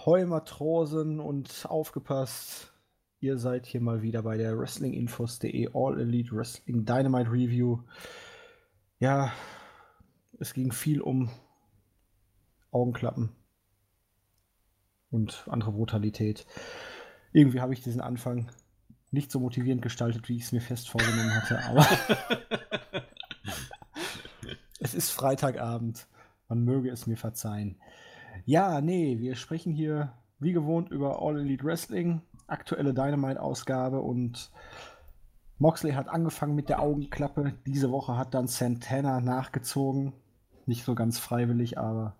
Ahoi Matrosen und aufgepasst. Ihr seid hier mal wieder bei der Wrestlinginfos.de All Elite Wrestling Dynamite Review. Ja, es ging viel um Augenklappen und andere Brutalität. Irgendwie habe ich diesen Anfang nicht so motivierend gestaltet, wie ich es mir fest vorgenommen hatte, aber es ist Freitagabend. Man möge es mir verzeihen. Ja, nee, wir sprechen hier wie gewohnt über All Elite Wrestling, aktuelle Dynamite-Ausgabe und Moxley hat angefangen mit der Augenklappe. Diese Woche hat dann Santana nachgezogen. Nicht so ganz freiwillig, aber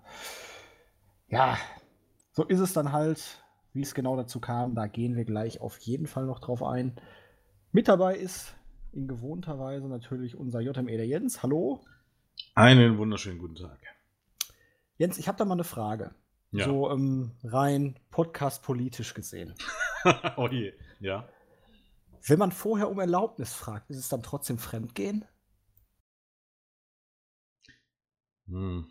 ja, so ist es dann halt. Wie es genau dazu kam, da gehen wir gleich auf jeden Fall noch drauf ein. Mit dabei ist in gewohnter Weise natürlich unser JME der Jens. Hallo. Einen wunderschönen guten Tag. Jens, ich habe da mal eine Frage. Ja. So ähm, rein podcast-politisch gesehen. oh je, ja. Wenn man vorher um Erlaubnis fragt, ist es dann trotzdem Fremdgehen? Hm.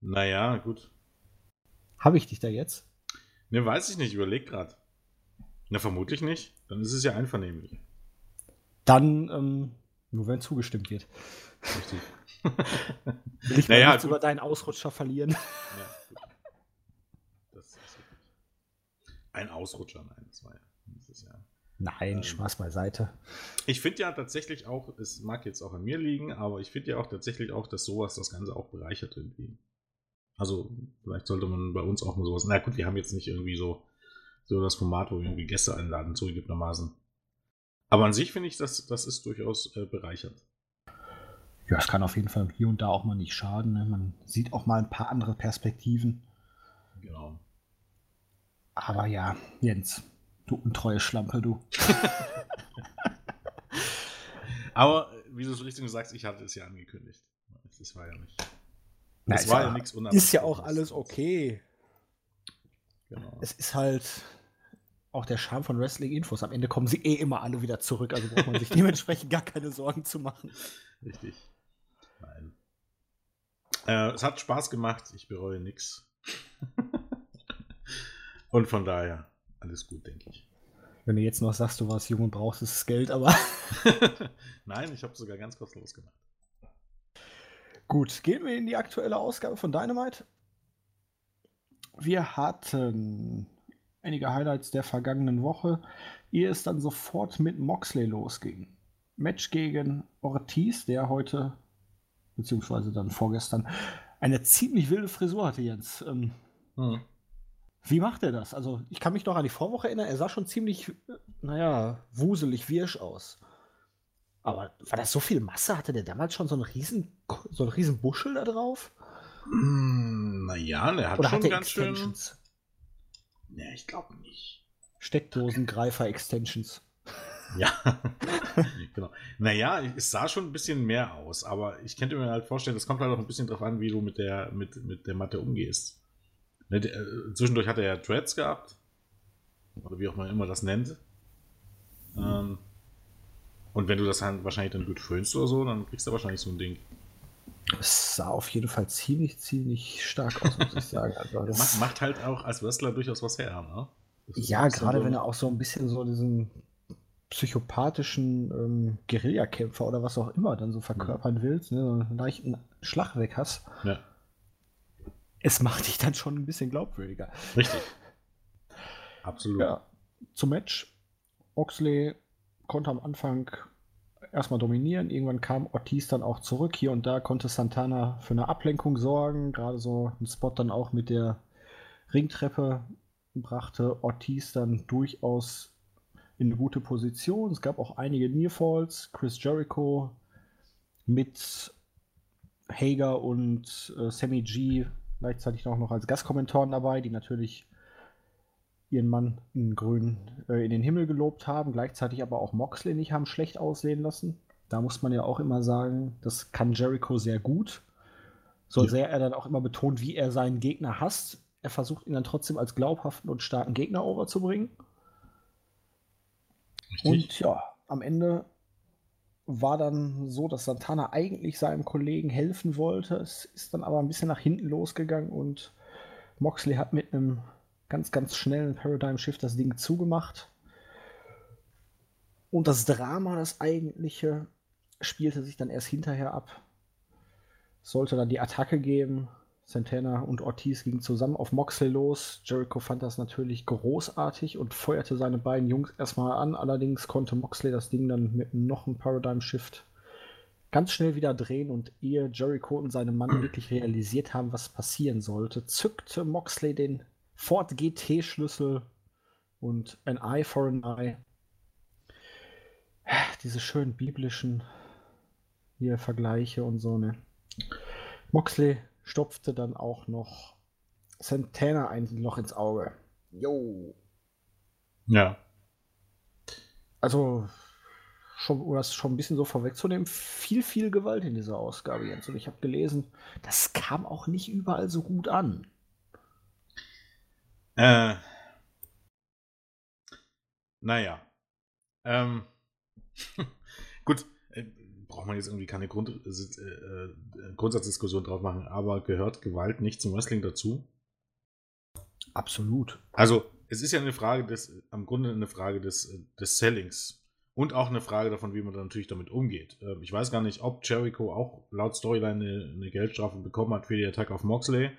Naja, gut. Habe ich dich da jetzt? Ne, weiß ich nicht, überleg gerade. Na, vermutlich nicht. Dann ist es ja einvernehmlich. Dann, ähm, nur wenn zugestimmt wird. Richtig. Will ich naja, nichts über deinen Ausrutscher verlieren? Ja, das ist Ein Ausrutscher, nein, das war ja. Das ist ja Nein, ähm, Spaß beiseite. Ich finde ja tatsächlich auch, es mag jetzt auch an mir liegen, aber ich finde ja auch tatsächlich auch, dass sowas das Ganze auch bereichert irgendwie. Also, vielleicht sollte man bei uns auch mal sowas. Na gut, wir haben jetzt nicht irgendwie so, so das Format, wo wir irgendwie Gäste einladen, zugegebenermaßen. Aber an sich finde ich, das, das ist durchaus äh, bereichernd. Ja, es kann auf jeden Fall hier und da auch mal nicht schaden. Ne? Man sieht auch mal ein paar andere Perspektiven. Genau. Aber ja, Jens, du untreue Schlampe, du. Aber wie du es richtig sagst, ich hatte es ja angekündigt. Das war ja nicht. Das war ja, ja nichts Ist ja auch alles okay. Genau. Es ist halt auch der Charme von Wrestling-Infos. Am Ende kommen sie eh immer alle wieder zurück, also braucht man sich dementsprechend gar keine Sorgen zu machen. Richtig. Äh, es hat Spaß gemacht, ich bereue nichts. Und von daher, alles gut, denke ich. Wenn du jetzt noch sagst, du warst jung und brauchst das Geld, aber. Nein, ich habe sogar ganz kostenlos gemacht. Gut, gehen wir in die aktuelle Ausgabe von Dynamite. Wir hatten einige Highlights der vergangenen Woche, ehe es dann sofort mit Moxley losging. Match gegen Ortiz, der heute, beziehungsweise dann vorgestern, eine ziemlich wilde Frisur hatte, Jens. Ähm, hm. Wie macht er das? Also, ich kann mich noch an die Vorwoche erinnern, er sah schon ziemlich, naja, wuselig, wirsch aus. Aber war das so viel Masse? Hatte der damals schon so einen riesen, so einen riesen Buschel da drauf? Hm, naja, der hat Oder schon hat ganz Extensions? schön. Ja, ich glaube nicht. Steckdosengreifer-Extensions. Ja, genau. Naja, es sah schon ein bisschen mehr aus, aber ich könnte mir halt vorstellen, das kommt halt auch ein bisschen drauf an, wie du mit der, mit, mit der Matte umgehst. Ne, äh, zwischendurch hat er ja Dreads gehabt. Oder wie auch man immer das nennt. Ähm, und wenn du das dann wahrscheinlich dann gut föhnst oder so, dann kriegst du wahrscheinlich so ein Ding. Es sah auf jeden Fall ziemlich, ziemlich stark aus, muss ich sagen. Also macht, macht, halt auch als Wrestler durchaus was her, ne? Ja, gerade so wenn er auch so ein bisschen so diesen psychopathischen ähm, Guerillakämpfer oder was auch immer dann so verkörpern willst, ne, so einen leichten Schlag weg hast. Ja. Es macht dich dann schon ein bisschen glaubwürdiger. Richtig. Absolut. Ja, zum Match. Oxley konnte am Anfang erstmal dominieren. Irgendwann kam Ortiz dann auch zurück. Hier und da konnte Santana für eine Ablenkung sorgen. Gerade so ein Spot dann auch mit der Ringtreppe brachte Ortiz dann durchaus in eine gute Position. Es gab auch einige Nearfalls. Chris Jericho mit Hager und äh, Sammy G gleichzeitig auch noch als Gastkommentatoren dabei, die natürlich ihren Mann in grün äh, in den Himmel gelobt haben, gleichzeitig aber auch Moxley nicht haben schlecht aussehen lassen. Da muss man ja auch immer sagen, das kann Jericho sehr gut. So ja. sehr er dann auch immer betont, wie er seinen Gegner hasst. Er versucht ihn dann trotzdem als glaubhaften und starken Gegner overzubringen. Richtig. Und ja, am Ende war dann so, dass Santana eigentlich seinem Kollegen helfen wollte. Es ist dann aber ein bisschen nach hinten losgegangen und Moxley hat mit einem ganz, ganz schnellen Paradigm Shift das Ding zugemacht. Und das Drama, das eigentliche, spielte sich dann erst hinterher ab. Sollte dann die Attacke geben. Santana und Ortiz gingen zusammen auf Moxley los. Jericho fand das natürlich großartig und feuerte seine beiden Jungs erstmal an. Allerdings konnte Moxley das Ding dann mit noch einem Paradigm Shift ganz schnell wieder drehen und ehe Jericho und seine Mann wirklich realisiert haben, was passieren sollte, zückte Moxley den Ford GT-Schlüssel und ein Eye for an Eye. Diese schönen biblischen hier Vergleiche und so, ne? Moxley stopfte dann auch noch Santana ein Loch ins Auge. Jo. Ja. Also, schon, um das schon ein bisschen so vorwegzunehmen, viel, viel Gewalt in dieser Ausgabe, Jens. Und ich habe gelesen, das kam auch nicht überall so gut an. Äh. Naja. Ähm. gut, äh, braucht man jetzt irgendwie keine Grund, äh, äh, Grundsatzdiskussion drauf machen, aber gehört Gewalt nicht zum Wrestling dazu? Absolut. Also, es ist ja eine Frage des, am Grunde eine Frage des, des Sellings. Und auch eine Frage davon, wie man dann natürlich damit umgeht. Ähm, ich weiß gar nicht, ob Jericho auch laut Storyline eine, eine Geldstrafe bekommen hat für die Attacke auf Moxley.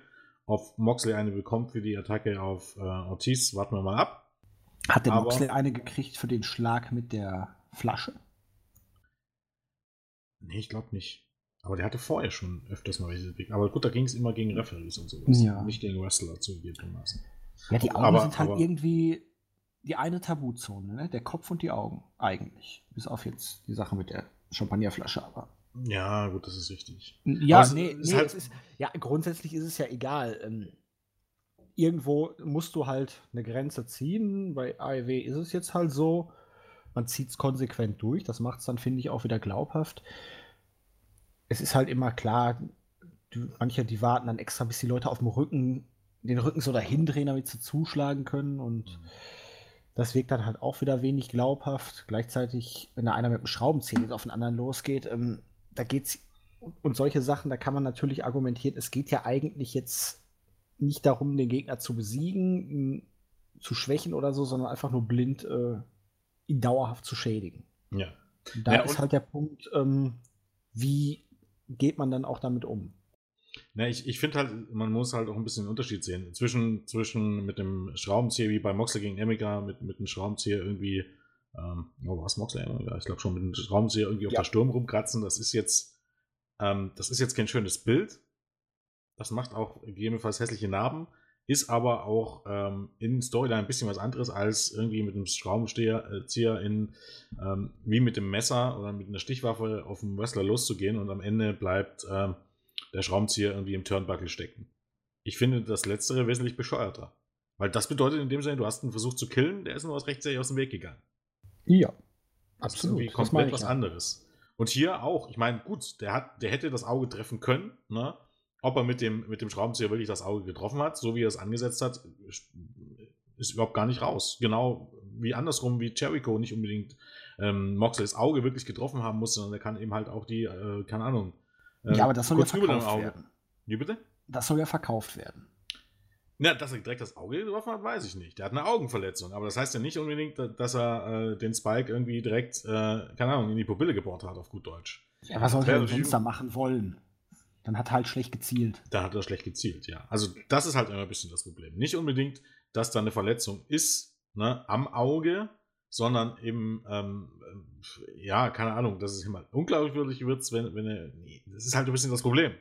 Ob Moxley eine bekommt für die Attacke auf äh, Ortiz, warten wir mal ab. Hat der Aber, Moxley eine gekriegt für den Schlag mit der Flasche? Nee, ich glaube nicht. Aber der hatte vorher schon öfters mal welche gekriegt. Aber gut, da ging es immer gegen Referees und sowas. Ja. Nicht gegen Wrestler zugegebenermaßen. Ja, die Augen aber, sind halt aber, irgendwie die eine Tabuzone, ne? Der Kopf und die Augen, eigentlich. Bis auf jetzt die Sache mit der Champagnerflasche, aber. Ja, gut, das ist richtig. Ja, aber nee, nee halt ist, ja, grundsätzlich ist es ja egal. Ähm, irgendwo musst du halt eine Grenze ziehen. Bei AEW ist es jetzt halt so, man zieht es konsequent durch. Das macht es dann, finde ich, auch wieder glaubhaft. Es ist halt immer klar, die, manche, die warten dann extra, bis die Leute auf dem Rücken, den Rücken so dahin drehen, damit sie zuschlagen können. Und mhm. das wirkt dann halt auch wieder wenig glaubhaft. Gleichzeitig, wenn da einer mit dem Schraubenzieher auf den anderen losgeht, ähm, da geht's und solche Sachen, da kann man natürlich argumentieren, es geht ja eigentlich jetzt nicht darum, den Gegner zu besiegen, zu schwächen oder so, sondern einfach nur blind äh, ihn dauerhaft zu schädigen. Ja. da ja, ist halt der Punkt, ähm, wie geht man dann auch damit um? Na, ich, ich finde halt, man muss halt auch ein bisschen den Unterschied sehen. Zwischen, zwischen mit dem Schraubenzieher, wie bei Moxley gegen Emika, mit, mit dem Schraubenzieher irgendwie, ähm, oh, was Moxley? Ja, ich glaube schon, mit dem Schraubenzieher irgendwie auf ja. der Sturm rumkratzen, das ist jetzt, ähm, das ist jetzt kein schönes Bild. Das macht auch gegebenenfalls hässliche Narben ist aber auch ähm, in Storyline ein bisschen was anderes als irgendwie mit einem Schraubenzieher in, ähm, wie mit dem Messer oder mit einer Stichwaffe auf den Wrestler loszugehen und am Ende bleibt ähm, der Schraubenzieher irgendwie im Turnbuckle stecken. Ich finde das Letztere wesentlich bescheuerter. Weil das bedeutet in dem Sinne, du hast einen Versuch zu killen, der ist nur was rechtzeitig aus dem Weg gegangen. Ja. Das absolut. Ist irgendwie komplett was ja. anderes. Und hier auch. Ich meine, gut, der, hat, der hätte das Auge treffen können, ne? Ob er mit dem, mit dem Schraubenzieher wirklich das Auge getroffen hat, so wie er es angesetzt hat, ist überhaupt gar nicht raus. Genau wie andersrum, wie Jericho nicht unbedingt ähm, Moxleys Auge wirklich getroffen haben muss, sondern er kann eben halt auch die, äh, keine Ahnung. Äh, ja, aber das soll ja verkauft werden. Wie bitte? Das soll ja verkauft werden. Ja, dass er direkt das Auge getroffen hat, weiß ich nicht. Der hat eine Augenverletzung, aber das heißt ja nicht unbedingt, dass er äh, den Spike irgendwie direkt, äh, keine Ahnung, in die Pupille gebohrt hat, auf gut Deutsch. Ja, was soll er sonst da machen wollen? Dann hat er halt schlecht gezielt. Da hat er schlecht gezielt, ja. Also das ist halt immer ein bisschen das Problem. Nicht unbedingt, dass da eine Verletzung ist ne, am Auge, sondern eben, ähm, ja, keine Ahnung, dass es immer unglaubwürdig wird, wenn, wenn er, nee, das ist halt ein bisschen das Problem.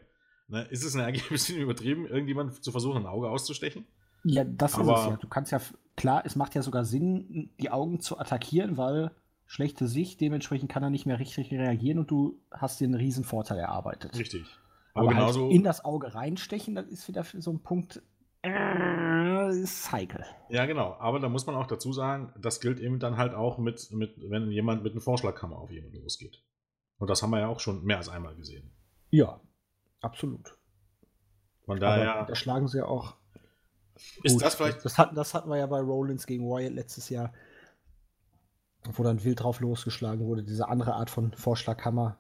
Ne? Ist es ein bisschen übertrieben, irgendjemand zu versuchen, ein Auge auszustechen? Ja, das Aber, ist es ja. Du kannst ja, klar, es macht ja sogar Sinn, die Augen zu attackieren, weil schlechte Sicht, dementsprechend kann er nicht mehr richtig reagieren und du hast dir einen riesen Vorteil erarbeitet. Richtig. Aber, Aber halt in das Auge reinstechen, das ist wieder so ein Punkt, äh, ist heikel. Ja, genau. Aber da muss man auch dazu sagen, das gilt eben dann halt auch mit, mit wenn jemand mit einem Vorschlagkammer auf jemanden losgeht. Und das haben wir ja auch schon mehr als einmal gesehen. Ja, absolut. Von daher. da schlagen sie ja auch. Ist gut. das vielleicht. Das hatten, das hatten wir ja bei Rollins gegen Wyatt letztes Jahr. wo dann wild drauf losgeschlagen wurde, diese andere Art von Vorschlaghammer.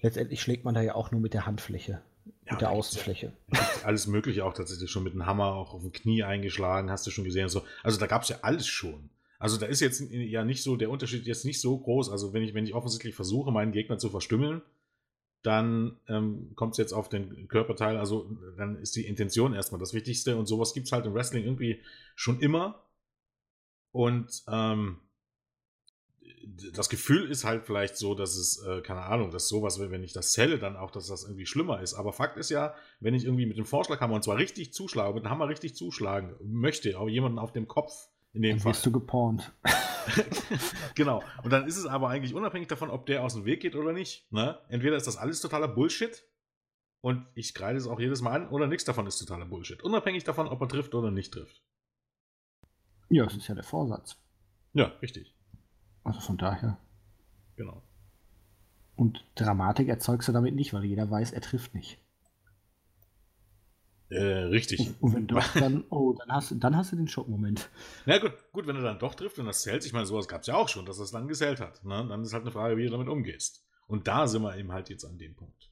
Letztendlich schlägt man da ja auch nur mit der Handfläche, ja, mit der Außenfläche. Alles Mögliche auch tatsächlich schon mit einem Hammer auch auf dem Knie eingeschlagen, hast du schon gesehen. So. Also da gab es ja alles schon. Also da ist jetzt ja nicht so, der Unterschied jetzt nicht so groß. Also wenn ich, wenn ich offensichtlich versuche, meinen Gegner zu verstümmeln, dann ähm, kommt es jetzt auf den Körperteil. Also dann ist die Intention erstmal das Wichtigste. Und sowas gibt es halt im Wrestling irgendwie schon immer. Und ähm, das Gefühl ist halt vielleicht so, dass es, äh, keine Ahnung, dass sowas, wenn ich das zähle, dann auch, dass das irgendwie schlimmer ist. Aber Fakt ist ja, wenn ich irgendwie mit dem Vorschlaghammer und zwar richtig zuschlage, mit dem Hammer richtig zuschlagen möchte, auch jemanden auf dem Kopf, in dem dann Fall. du gepornt. genau. Und dann ist es aber eigentlich unabhängig davon, ob der aus dem Weg geht oder nicht. Ne? Entweder ist das alles totaler Bullshit und ich kreide es auch jedes Mal an, oder nichts davon ist totaler Bullshit. Unabhängig davon, ob er trifft oder nicht trifft. Ja, das ist ja der Vorsatz. Ja, richtig. Also von daher. Genau. Und Dramatik erzeugst du damit nicht, weil jeder weiß, er trifft nicht. Äh, richtig. Und wenn doch, dann, oh, dann hast, dann hast du den Schockmoment. Na gut, gut, wenn er dann doch trifft und das zählt, ich meine, sowas gab es ja auch schon, dass er es dann gezählt hat. Ne? Dann ist halt eine Frage, wie du damit umgehst. Und da sind wir eben halt jetzt an dem Punkt.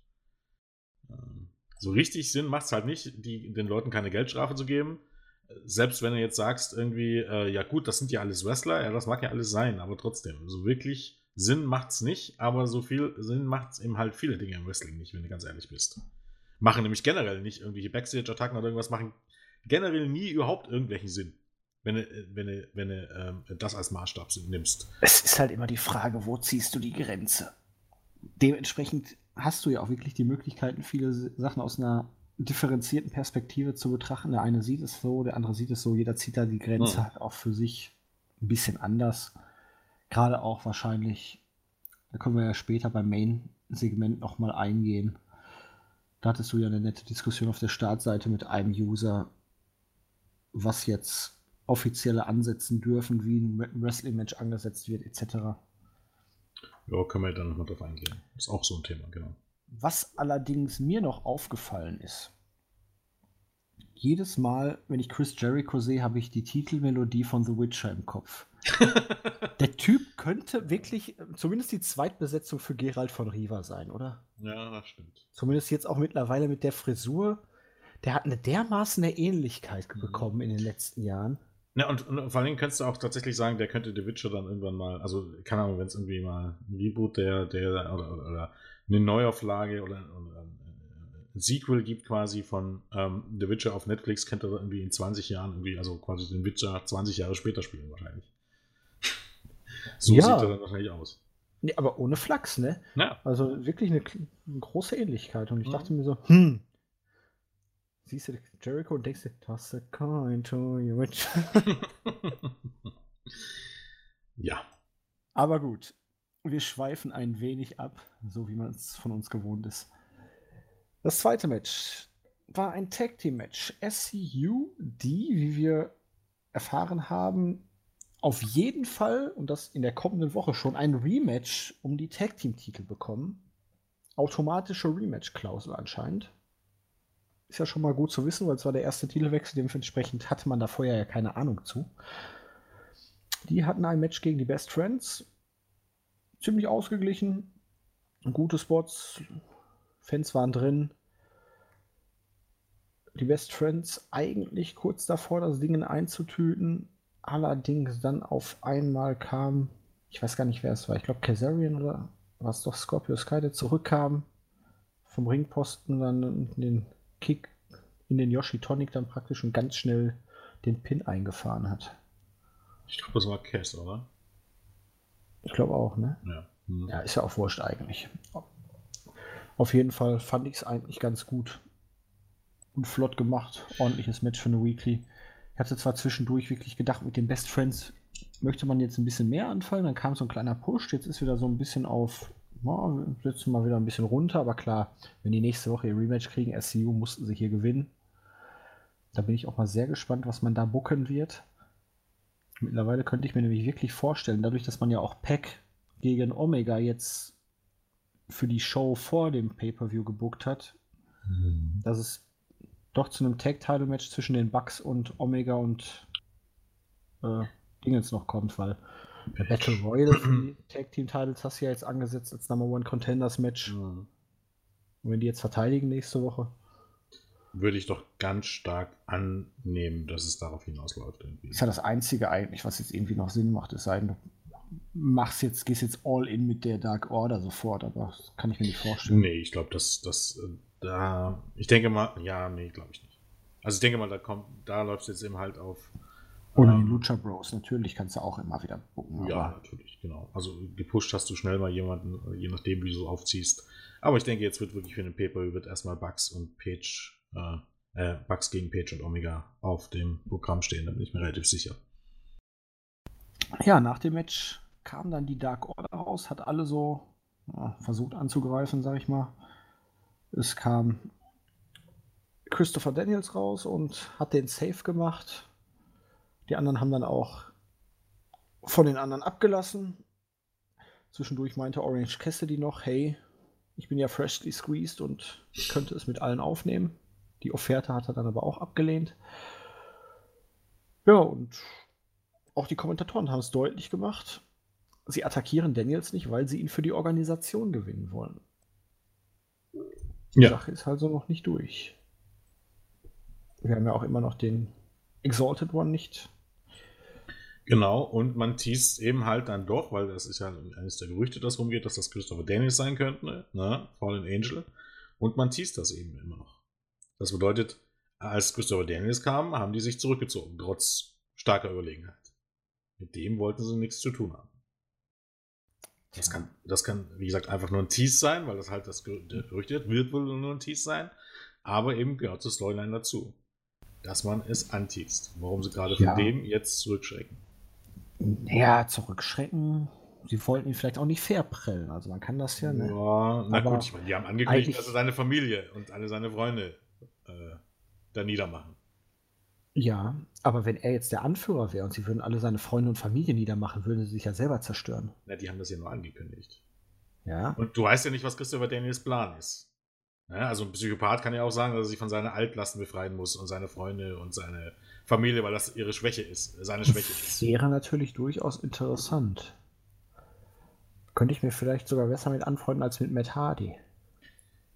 Ähm, so richtig Sinn macht es halt nicht, die, den Leuten keine Geldstrafe zu geben selbst wenn du jetzt sagst, irgendwie, äh, ja gut, das sind ja alles Wrestler, ja, das mag ja alles sein, aber trotzdem, so wirklich Sinn macht es nicht, aber so viel Sinn macht es eben halt viele Dinge im Wrestling nicht, wenn du ganz ehrlich bist. Machen nämlich generell nicht irgendwelche Backstage-Attacken oder irgendwas, machen generell nie überhaupt irgendwelchen Sinn, wenn du, wenn du, wenn du ähm, das als Maßstab nimmst. Es ist halt immer die Frage, wo ziehst du die Grenze? Dementsprechend hast du ja auch wirklich die Möglichkeiten, viele Sachen aus einer differenzierten Perspektive zu betrachten. Der eine sieht es so, der andere sieht es so. Jeder zieht da die Grenze ja. halt auch für sich ein bisschen anders. Gerade auch wahrscheinlich, da können wir ja später beim Main-Segment nochmal eingehen. Da hattest du ja eine nette Diskussion auf der Startseite mit einem User, was jetzt offizielle ansetzen dürfen, wie ein Wrestling-Match angesetzt wird, etc. Ja, können wir dann nochmal drauf eingehen. Ist auch so ein Thema, genau. Was allerdings mir noch aufgefallen ist, jedes Mal, wenn ich Chris Jericho sehe, habe ich die Titelmelodie von The Witcher im Kopf. Der Typ könnte wirklich zumindest die Zweitbesetzung für Gerald von Riva sein, oder? Ja, das stimmt. Zumindest jetzt auch mittlerweile mit der Frisur. Der hat eine dermaßen eine Ähnlichkeit mhm. bekommen in den letzten Jahren. Ja, und, und, vor allen Dingen könntest du auch tatsächlich sagen, der könnte The Witcher dann irgendwann mal, also keine Ahnung, wenn es irgendwie mal ein Reboot der, der oder, oder, oder eine Neuauflage oder, oder ein Sequel gibt quasi von ähm, The Witcher auf Netflix, könnte er irgendwie in 20 Jahren irgendwie, also quasi den Witcher 20 Jahre später spielen wahrscheinlich. so ja. sieht er dann wahrscheinlich aus. Nee, aber ohne Flachs, ne? Ja. Also wirklich eine, eine große Ähnlichkeit. Und ich mhm. dachte mir so, hm, siehst du Jericho und denkst dir, toss a coin to your witch. ja. Aber gut, wir schweifen ein wenig ab, so wie man es von uns gewohnt ist. Das zweite Match war ein Tag Team Match. SCU, die, wie wir erfahren haben, auf jeden Fall und das in der kommenden Woche schon ein Rematch um die Tag Team Titel bekommen. Automatische Rematch-Klausel anscheinend. Ist ja schon mal gut zu wissen, weil es war der erste Titelwechsel, dementsprechend hatte man da vorher ja keine Ahnung zu. Die hatten ein Match gegen die Best Friends ziemlich ausgeglichen. Gute Spots. Fans waren drin. Die Best Friends eigentlich kurz davor, das Ding einzutüten. Allerdings dann auf einmal kam, ich weiß gar nicht, wer es war. Ich glaube, Kazarian oder war es doch Scorpio Sky, der zurückkam vom Ringposten, dann den Kick in den Yoshi Tonic dann praktisch und ganz schnell den Pin eingefahren hat. Ich glaube, das war Cass, oder? Ich glaube auch, ne? Ja. Hm. Ja, ist ja auch wurscht eigentlich. Auf jeden Fall fand ich es eigentlich ganz gut. Und flott gemacht. Ordentliches Match für eine Weekly. Ich hatte zwar zwischendurch wirklich gedacht, mit den Best Friends möchte man jetzt ein bisschen mehr anfallen. Dann kam so ein kleiner Push. Jetzt ist wieder so ein bisschen auf, na, setzen mal wieder ein bisschen runter. Aber klar, wenn die nächste Woche ihr Rematch kriegen, SCU mussten sie hier gewinnen. Da bin ich auch mal sehr gespannt, was man da bucken wird. Mittlerweile könnte ich mir nämlich wirklich vorstellen, dadurch, dass man ja auch Pack gegen Omega jetzt für die Show vor dem Pay-Per-View gebuckt hat, mhm. dass es doch zu einem Tag-Title-Match zwischen den Bucks und Omega und äh, Dingens noch kommt, weil Der Battle Royale für die Tag Team Titles hast du ja jetzt angesetzt als Number One Contenders Match. Mhm. Und wenn die jetzt verteidigen nächste Woche. Würde ich doch ganz stark annehmen, dass es darauf hinausläuft. Irgendwie. Ist ja das Einzige eigentlich, was jetzt irgendwie noch Sinn macht. Es sei denn, du machst jetzt, gehst jetzt all in mit der Dark Order sofort, aber das kann ich mir nicht vorstellen. Nee, ich glaube, dass das äh, da. Ich denke mal, ja, nee, glaube ich nicht. Also ich denke mal, da kommt, da läuft es jetzt eben halt auf. Oder ähm, die Lucha Bros, natürlich kannst du auch immer wieder gucken. Ja, natürlich, genau. Also gepusht hast du schnell mal jemanden, je nachdem, wie du so aufziehst. Aber ich denke, jetzt wird wirklich für den Paper wird erstmal Bugs und Page, äh, äh, Bugs gegen Page und Omega auf dem Programm stehen, da bin ich mir relativ sicher. Ja, nach dem Match kam dann die Dark Order raus, hat alle so ja, versucht anzugreifen, sag ich mal. Es kam Christopher Daniels raus und hat den Safe gemacht. Die anderen haben dann auch von den anderen abgelassen. Zwischendurch meinte Orange Cassidy noch, hey, ich bin ja freshly squeezed und könnte es mit allen aufnehmen. Die Offerte hat er dann aber auch abgelehnt. Ja, und auch die Kommentatoren haben es deutlich gemacht. Sie attackieren Daniels nicht, weil sie ihn für die Organisation gewinnen wollen. Die ja. Sache ist also noch nicht durch. Wir haben ja auch immer noch den Exalted One nicht. Genau, und man teast eben halt dann doch, weil das ist ja eines der Gerüchte, das rumgeht, dass das Christopher Daniels sein könnte, ne? Fallen Angel. Und man teast das eben immer noch. Das bedeutet, als Christopher Daniels kam, haben die sich zurückgezogen, trotz starker Überlegenheit. Mit dem wollten sie nichts zu tun haben. Das kann, das kann, wie gesagt, einfach nur ein Tease sein, weil das halt das Gerücht wird, wird wohl nur ein Tease sein. Aber eben gehört zur Storyline dazu, dass man es anteast. Warum sie gerade von ja. dem jetzt zurückschrecken. Ja, zurückschrecken. Sie wollten ihn vielleicht auch nicht fair prellen. Also man kann das ja. Ne? Ja, na Aber gut, ich meine, die haben angekündigt, dass er seine Familie und alle seine Freunde äh, da niedermachen. Ja, aber wenn er jetzt der Anführer wäre und sie würden alle seine Freunde und Familie niedermachen, würden sie sich ja selber zerstören. Na, die haben das ja nur angekündigt. Ja. Und du weißt ja nicht, was Christopher Daniels Plan ist. Ja, also ein Psychopath kann ja auch sagen, dass er sich von seiner Altlasten befreien muss und seine Freunde und seine Familie, weil das ihre Schwäche ist, seine Schwäche das ist. Wäre natürlich durchaus interessant. Könnte ich mir vielleicht sogar besser mit anfreunden als mit Matt Hardy.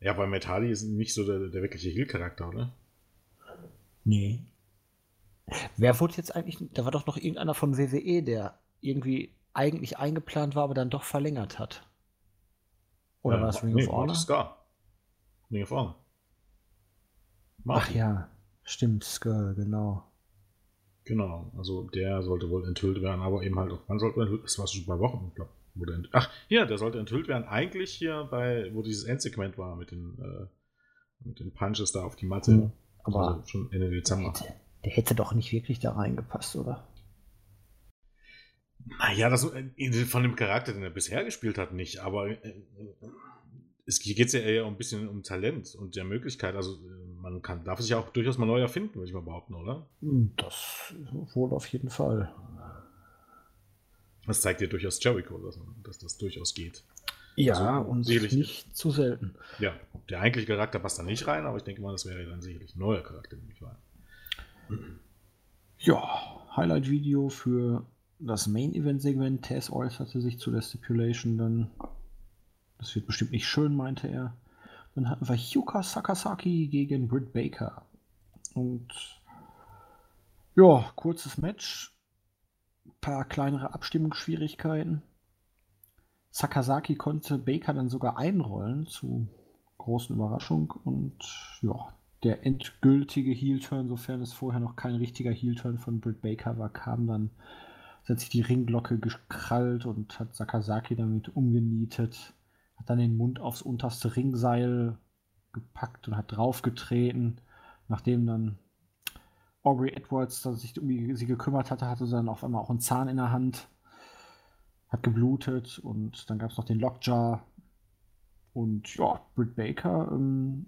Ja, weil Hardy ist nicht so der, der wirkliche Heal-Charakter, oder? Nee. Wer wurde jetzt eigentlich, da war doch noch irgendeiner von WWE, der irgendwie eigentlich eingeplant war, aber dann doch verlängert hat. Oder äh, war es Ring nee, of Honor? Scar. Ring of Honor. Ach ja, stimmt, Skull, genau. Genau, also der sollte wohl enthüllt werden, aber eben halt auch, wann sollte enthüllt Das war schon bei Wochen, glaube ich. Ach, hier, der sollte enthüllt werden, eigentlich hier bei, wo dieses Endsegment war mit den, äh, mit den Punches da auf die Matte. Mhm, aber also schon Ende Dezember. Hätte, der hätte doch nicht wirklich da reingepasst, oder? Naja, das, äh, von dem Charakter, den er bisher gespielt hat, nicht, aber äh, es geht ja eher ein bisschen um Talent und der Möglichkeit. Also äh, man kann, darf sich ja auch durchaus mal neu erfinden, würde ich mal behaupten, oder? Hm, das wohl auf jeden Fall. Das zeigt ja durchaus Jericho, dass, dass das durchaus geht. Ja, also, und nicht zu selten. Ja, der eigentliche Charakter passt da nicht rein, aber ich denke mal, das wäre dann sicherlich ein neuer Charakter, nämlich rein. Ja, Highlight-Video für das Main-Event-Segment. Tess äußerte sich zu der Stipulation dann. Das wird bestimmt nicht schön, meinte er. Dann hatten wir Yuka Sakasaki gegen Britt Baker. Und ja, kurzes Match. Paar kleinere Abstimmungsschwierigkeiten. Sakasaki konnte Baker dann sogar einrollen, zu großen Überraschung. Und ja, der endgültige Heel-Turn, sofern es vorher noch kein richtiger Heel-Turn von Britt Baker war, kam dann, hat sich die Ringglocke gekrallt und hat Sakazaki damit umgenietet, hat dann den Mund aufs unterste Ringseil gepackt und hat draufgetreten. Nachdem dann Aubrey Edwards dass sich um sie gekümmert hatte, hatte dann auf einmal auch einen Zahn in der Hand, hat geblutet und dann gab es noch den Lockjar. Und ja, Britt Baker ähm,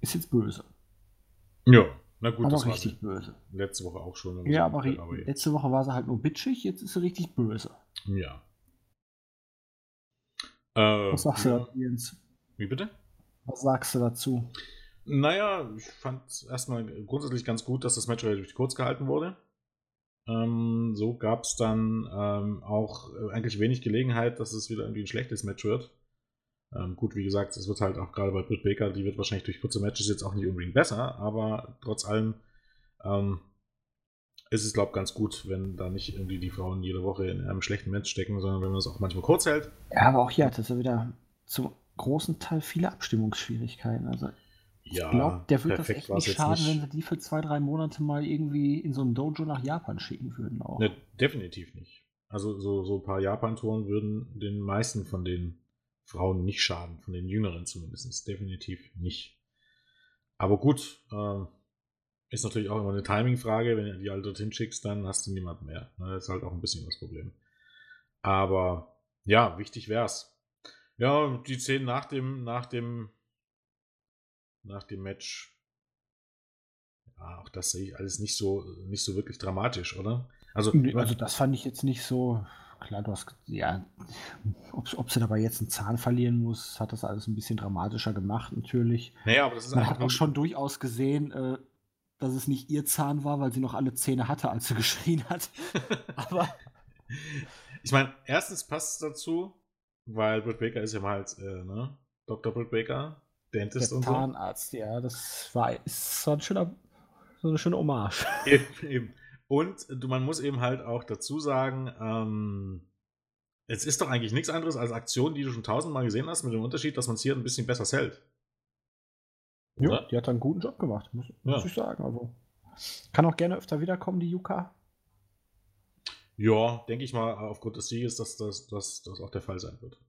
ist jetzt böse. Ja, na gut, aber das richtig war böse. Letzte Woche auch schon. Ja, aber, aber letzte Woche war sie halt nur bitchig, jetzt ist sie richtig böse. Ja. Äh, Was sagst ja. du, Jens? Wie bitte? Was sagst du dazu? Naja, ich fand es erstmal grundsätzlich ganz gut, dass das Match relativ kurz gehalten wurde. Ähm, so gab es dann ähm, auch äh, eigentlich wenig Gelegenheit, dass es wieder irgendwie ein schlechtes Match wird. Ähm, gut, wie gesagt, es wird halt auch gerade bei Britt Baker, die wird wahrscheinlich durch kurze Matches jetzt auch nicht unbedingt besser, aber trotz allem ähm, ist es, glaube ich, ganz gut, wenn da nicht irgendwie die Frauen jede Woche in einem schlechten Match stecken, sondern wenn man es auch manchmal kurz hält. Ja, aber auch hier hat es ja wieder zum großen Teil viele Abstimmungsschwierigkeiten. Also Ja, ich glaube, der wird das echt nicht schaden, nicht. wenn sie die für zwei, drei Monate mal irgendwie in so ein Dojo nach Japan schicken würden auch. Ne, definitiv nicht. Also so, so ein paar Japan-Touren würden den meisten von den Frauen nicht schaden, von den Jüngeren zumindest. Definitiv nicht. Aber gut, ähm, ist natürlich auch immer eine Timing-Frage. Wenn du die alle dorthin schickst, dann hast du niemand mehr. Ne, Das ist halt auch ein bisschen das Problem. Aber ja, wichtig wär's. Ja, die Szenen nach dem, nach dem, nach dem Match. Ja, auch das sehe ich alles nicht so, nicht so wirklich dramatisch, oder? Also, also das fand ich jetzt nicht so. Klar, du hast, ja, ob, ob sie dabei jetzt einen Zahn verlieren muss, hat das alles ein bisschen dramatischer gemacht, natürlich. naja, aber das ist Man hat auch schon durchaus gesehen, äh, dass es nicht ihr Zahn war, weil sie noch alle Zähne hatte, als sie geschrien hat. Aber Ich meine, erstens passt es dazu, weil Britt Baker ist ja mal als, äh, ne? Dr. Britt Baker, Dentist und so. Zahnarzt, ja, das war, ist so ein schöner, so eine schöne Hommage. Eben, eben. Und man muss eben halt auch dazu sagen, ähm, es ist doch eigentlich nichts anderes als Aktion, die du schon tausendmal gesehen hast, mit dem Unterschied, dass man es hier ein bisschen besser hält. Ja, die hat einen guten Job gemacht, muss, muss Ja. ich sagen. Also kann auch gerne öfter wiederkommen, die Yuka. Ja, denke ich mal, aufgrund des Sieges, dass das, dass das auch der Fall sein wird.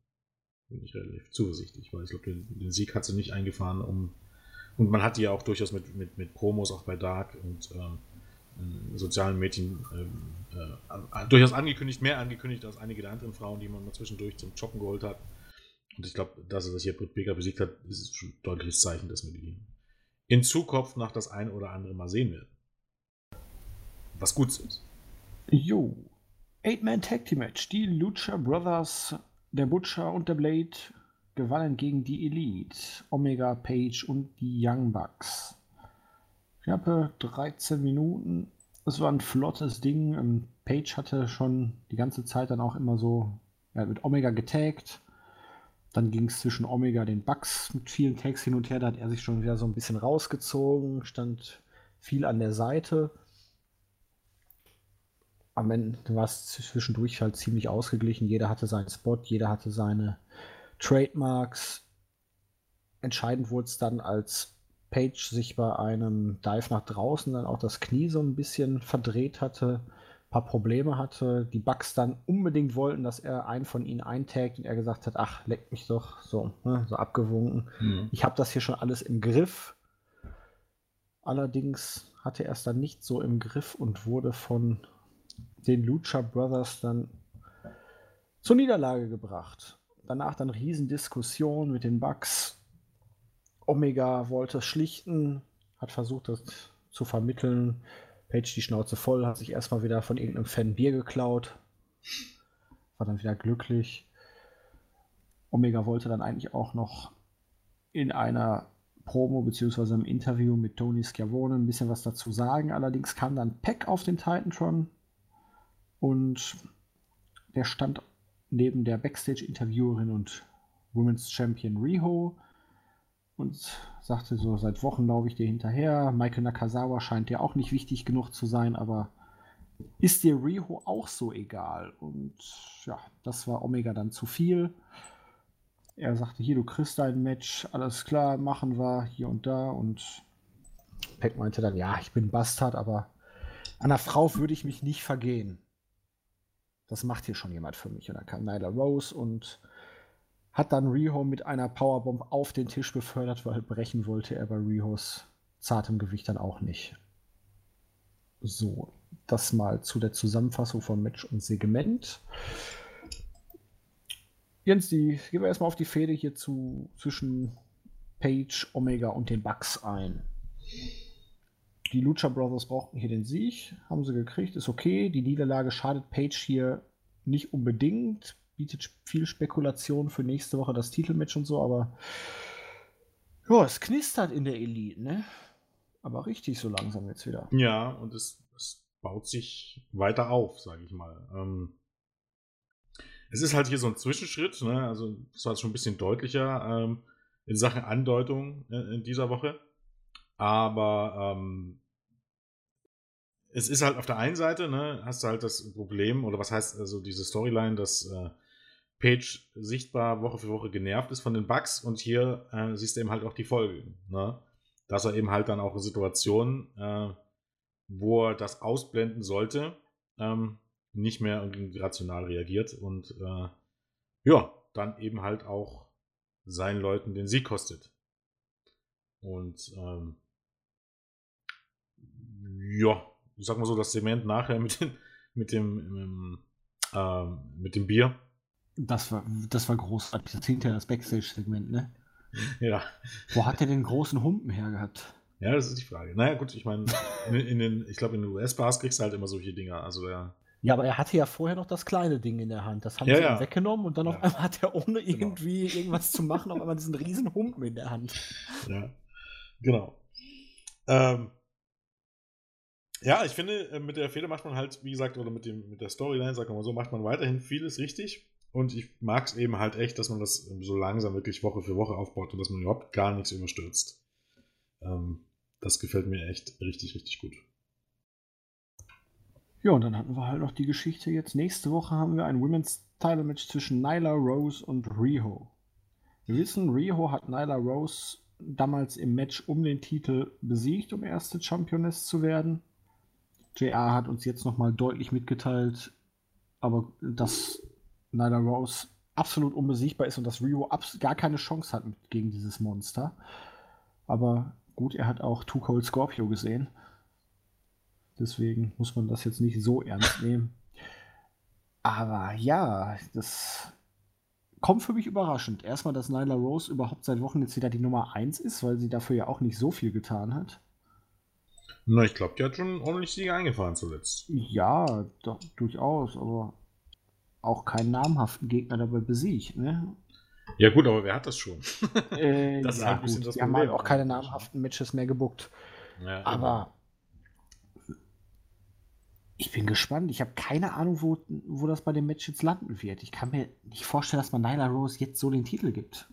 Bin ich relativ zuversichtlich, weil ich glaube, den, den Sieg hat sie nicht eingefahren, um. Und man hat die ja auch durchaus mit, mit, mit Promos auch bei Dark und in sozialen Medien ähm, äh, durchaus angekündigt, mehr angekündigt als einige der anderen Frauen, die man mal zwischendurch zum Joggen geholt hat. Und ich glaube, dass er das hier Britt Baker besiegt hat, ist ein deutliches Zeichen, dass wir die in Zukunft noch das ein oder andere Mal sehen werden. Was gut ist. Jo. Eight-Man Tag Team Match. Die Lucha Brothers, der Butcher und der Blade gewannen gegen die Elite, Omega Page und die Young Bucks. Knappe 13 Minuten. Es war ein flottes Ding. Ähm, Page hatte schon die ganze Zeit dann auch immer so ja, mit Omega getaggt. Dann ging es zwischen Omega den Bucks mit vielen Tags hin und her. Da hat er sich schon wieder so ein bisschen rausgezogen, stand viel an der Seite am Ende war es zwischendurch halt ziemlich ausgeglichen. Jeder hatte seinen Spot, jeder hatte seine Trademarks. Entscheidend wurde es dann, als Page sich bei einem Dive nach draußen dann auch das Knie so ein bisschen verdreht hatte, ein paar Probleme hatte, die Bugs dann unbedingt wollten, dass er einen von ihnen eintaggt und er gesagt hat, ach, leck mich doch, so, ne, so abgewunken. Ich habe das hier schon alles im Griff. Allerdings hatte er es dann nicht so im Griff und wurde von den Lucha Brothers dann zur Niederlage gebracht. Danach dann Riesendiskussion mit den Bucks. Omega wollte schlichten, hat versucht, das zu vermitteln. Page die Schnauze voll, hat sich erstmal wieder von irgendeinem Fan Bier geklaut. War dann wieder glücklich. Omega wollte dann eigentlich auch noch in einer Promo bzw. im Interview mit Tony Schiavone ein bisschen was dazu sagen. Allerdings kam dann Peck auf den Titantron und der stand neben der Backstage-Interviewerin und Women's Champion Riho und sagte so, seit Wochen laufe ich dir hinterher. Michael Nakazawa scheint dir auch nicht wichtig genug zu sein, aber ist dir Riho auch so egal? Und ja, das war Omega dann zu viel. Er sagte, hier, du kriegst dein Match, alles klar, machen wir, hier und da. Und Peck meinte dann, ja, ich bin Bastard, aber einer Frau würde ich mich nicht vergehen. Das macht hier schon jemand für mich. Und dann kam Nyla Rose und hat dann Riho mit einer Powerbomb auf den Tisch befördert, weil brechen wollte er bei Rihos zartem Gewicht dann auch nicht. So, das mal zu der Zusammenfassung von Match und Segment. Jens, die gehen wir erstmal auf die Fehde hier zu, zwischen Page, Omega und den Bucks ein. Die Lucha Brothers brauchten hier den Sieg, haben sie gekriegt, ist okay. Die Niederlage schadet Page hier nicht unbedingt, bietet viel Spekulation für nächste Woche das Titelmatch und so, aber ja, es knistert in der Elite, ne? Aber richtig so langsam jetzt wieder. Ja, und es, es baut sich weiter auf, sage ich mal. Ähm, es ist halt hier so ein Zwischenschritt, ne? also das war schon ein bisschen deutlicher ähm, in Sachen Andeutung äh, in dieser Woche. Aber ähm, es ist halt auf der einen Seite, ne, hast du halt das Problem, oder was heißt also diese Storyline, dass äh, Page sichtbar Woche für Woche genervt ist von den Bugs und hier äh, siehst du eben halt auch die Folgen. Ne? Dass er eben halt dann auch in Situationen, äh, wo er das ausblenden sollte, ähm, nicht mehr rational reagiert und äh, ja, dann eben halt auch seinen Leuten den Sieg kostet. Und ähm, ja, ich sag mal so, das Zement nachher mit, den, mit dem äh, mit dem Bier das war, das war großartig. Das hinterher das Backstage-Segment, ne? Ja. Wo hat er den großen Humpen hergehabt? Ja, das ist die Frage. Naja, gut, ich meine, in, in, den, ich glaube, in den US-Bars kriegst du halt immer solche Dinger. Also ja. Ja, aber er hatte ja vorher noch das kleine Ding in der Hand. Das haben ja, sie ja. weggenommen und dann ja. auf einmal hat er ohne genau. irgendwie genau. irgendwas zu machen, auf einmal diesen riesen Humpen in der Hand. Ja, genau. Ähm, ja, ich finde, äh, mit der Fehler macht man halt, wie gesagt, oder mit, dem, mit der Storyline, sagen wir mal so, macht man weiterhin vieles richtig. Und ich mag es eben halt echt, dass man das so langsam wirklich Woche für Woche aufbaut und dass man überhaupt gar nichts überstürzt. Ähm, das gefällt mir echt richtig, richtig gut. Ja, und dann hatten wir halt noch die Geschichte jetzt. Nächste Woche haben wir ein Women's Title Match zwischen Nyla Rose und Riho. Wir wissen, Riho hat Nyla Rose damals im Match um den Titel besiegt, um erste Championess zu werden. JR hat uns jetzt nochmal deutlich mitgeteilt, aber dass Nyla Rose absolut unbesiegbar ist und dass Rio gar keine Chance hat gegen dieses Monster. Aber gut, er hat auch Too Cold Scorpio gesehen. Deswegen muss man das jetzt nicht so ernst nehmen. Aber ja, das kommt für mich überraschend. Erstmal, dass Nyla Rose überhaupt seit Wochen jetzt wieder die Nummer 1 ist, weil sie dafür ja auch nicht so viel getan hat. Na, ich glaube, die hat schon ordentlich Siege eingefahren zuletzt. Ja, doch, durchaus, aber auch keinen namhaften Gegner dabei besiegt. Ne? Ja, gut, aber wer hat das schon? Äh, das ja, ist halt ein bisschen gut. das Die haben halt auch keine namhaften Matches mehr gebuckt. Ja, aber ich bin gespannt. Ich habe keine Ahnung, wo, wo das bei dem Match jetzt landen wird. Ich kann mir nicht vorstellen, dass man Nyla Rose jetzt so den Titel gibt.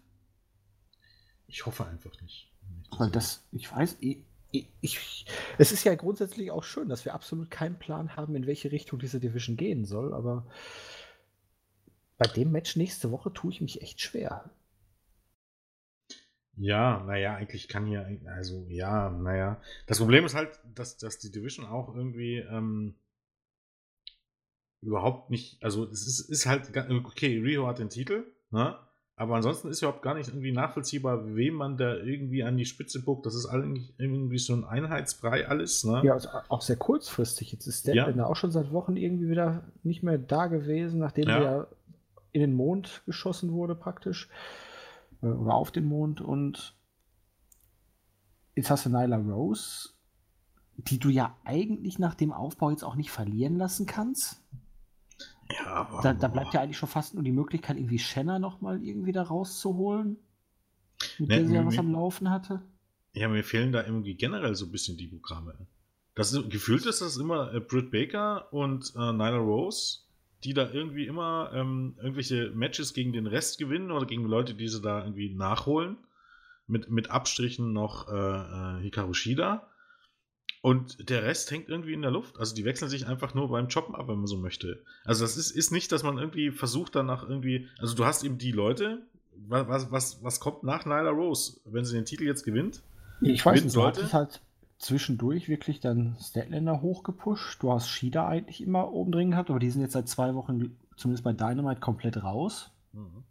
Ich hoffe einfach nicht. Weil das, ich weiß, ich, ich, es ist ja grundsätzlich auch schön, dass wir absolut keinen Plan haben, in welche Richtung diese Division gehen soll, aber bei dem Match nächste Woche tue ich mich echt schwer. Ja, naja, eigentlich kann hier, also ja, naja. Das Problem ist halt, dass, dass die Division auch irgendwie ähm, überhaupt nicht, also es ist, ist halt, okay, Rio hat den Titel, ne? Aber ansonsten ist überhaupt gar nicht irgendwie nachvollziehbar, wem man da irgendwie an die Spitze buckt. Das ist eigentlich irgendwie so ein Einheitsbrei alles. Ne? Ja, also auch sehr kurzfristig. Jetzt ist der ja. auch schon seit Wochen irgendwie wieder nicht mehr da gewesen, nachdem ja. wir in den Mond geschossen wurde praktisch. Äh, oder auf den Mond. Und jetzt hast du Nyla Rose, die du ja eigentlich nach dem Aufbau jetzt auch nicht verlieren lassen kannst. Ja, aber da, da bleibt ja eigentlich schon fast nur die Möglichkeit, irgendwie Shanna nochmal irgendwie da rauszuholen. Mit ne, der sie ja was am Laufen hatte. Ja, mir fehlen da irgendwie generell so ein bisschen die Programme. Das ist, gefühlt ist das immer äh, Britt Baker und äh, Nyla Rose die da irgendwie immer ähm, irgendwelche Matches gegen den Rest gewinnen oder gegen Leute, die sie da irgendwie nachholen. Mit, mit Abstrichen noch äh, äh, Hikaru Shida. Und der Rest hängt irgendwie in der Luft. Also die wechseln sich einfach nur beim Choppen ab, wenn man so möchte. Also das ist, ist nicht, dass man irgendwie versucht danach irgendwie. Also du hast eben die Leute. Was, was, was kommt nach Nyla Rose, wenn sie den Titel jetzt gewinnt? Ich weiß nicht, sollte? halt zwischendurch wirklich dann Statlander hochgepusht. Du hast Shida eigentlich immer oben drin gehabt, aber die sind jetzt seit zwei Wochen, zumindest bei Dynamite, komplett raus. Mhm.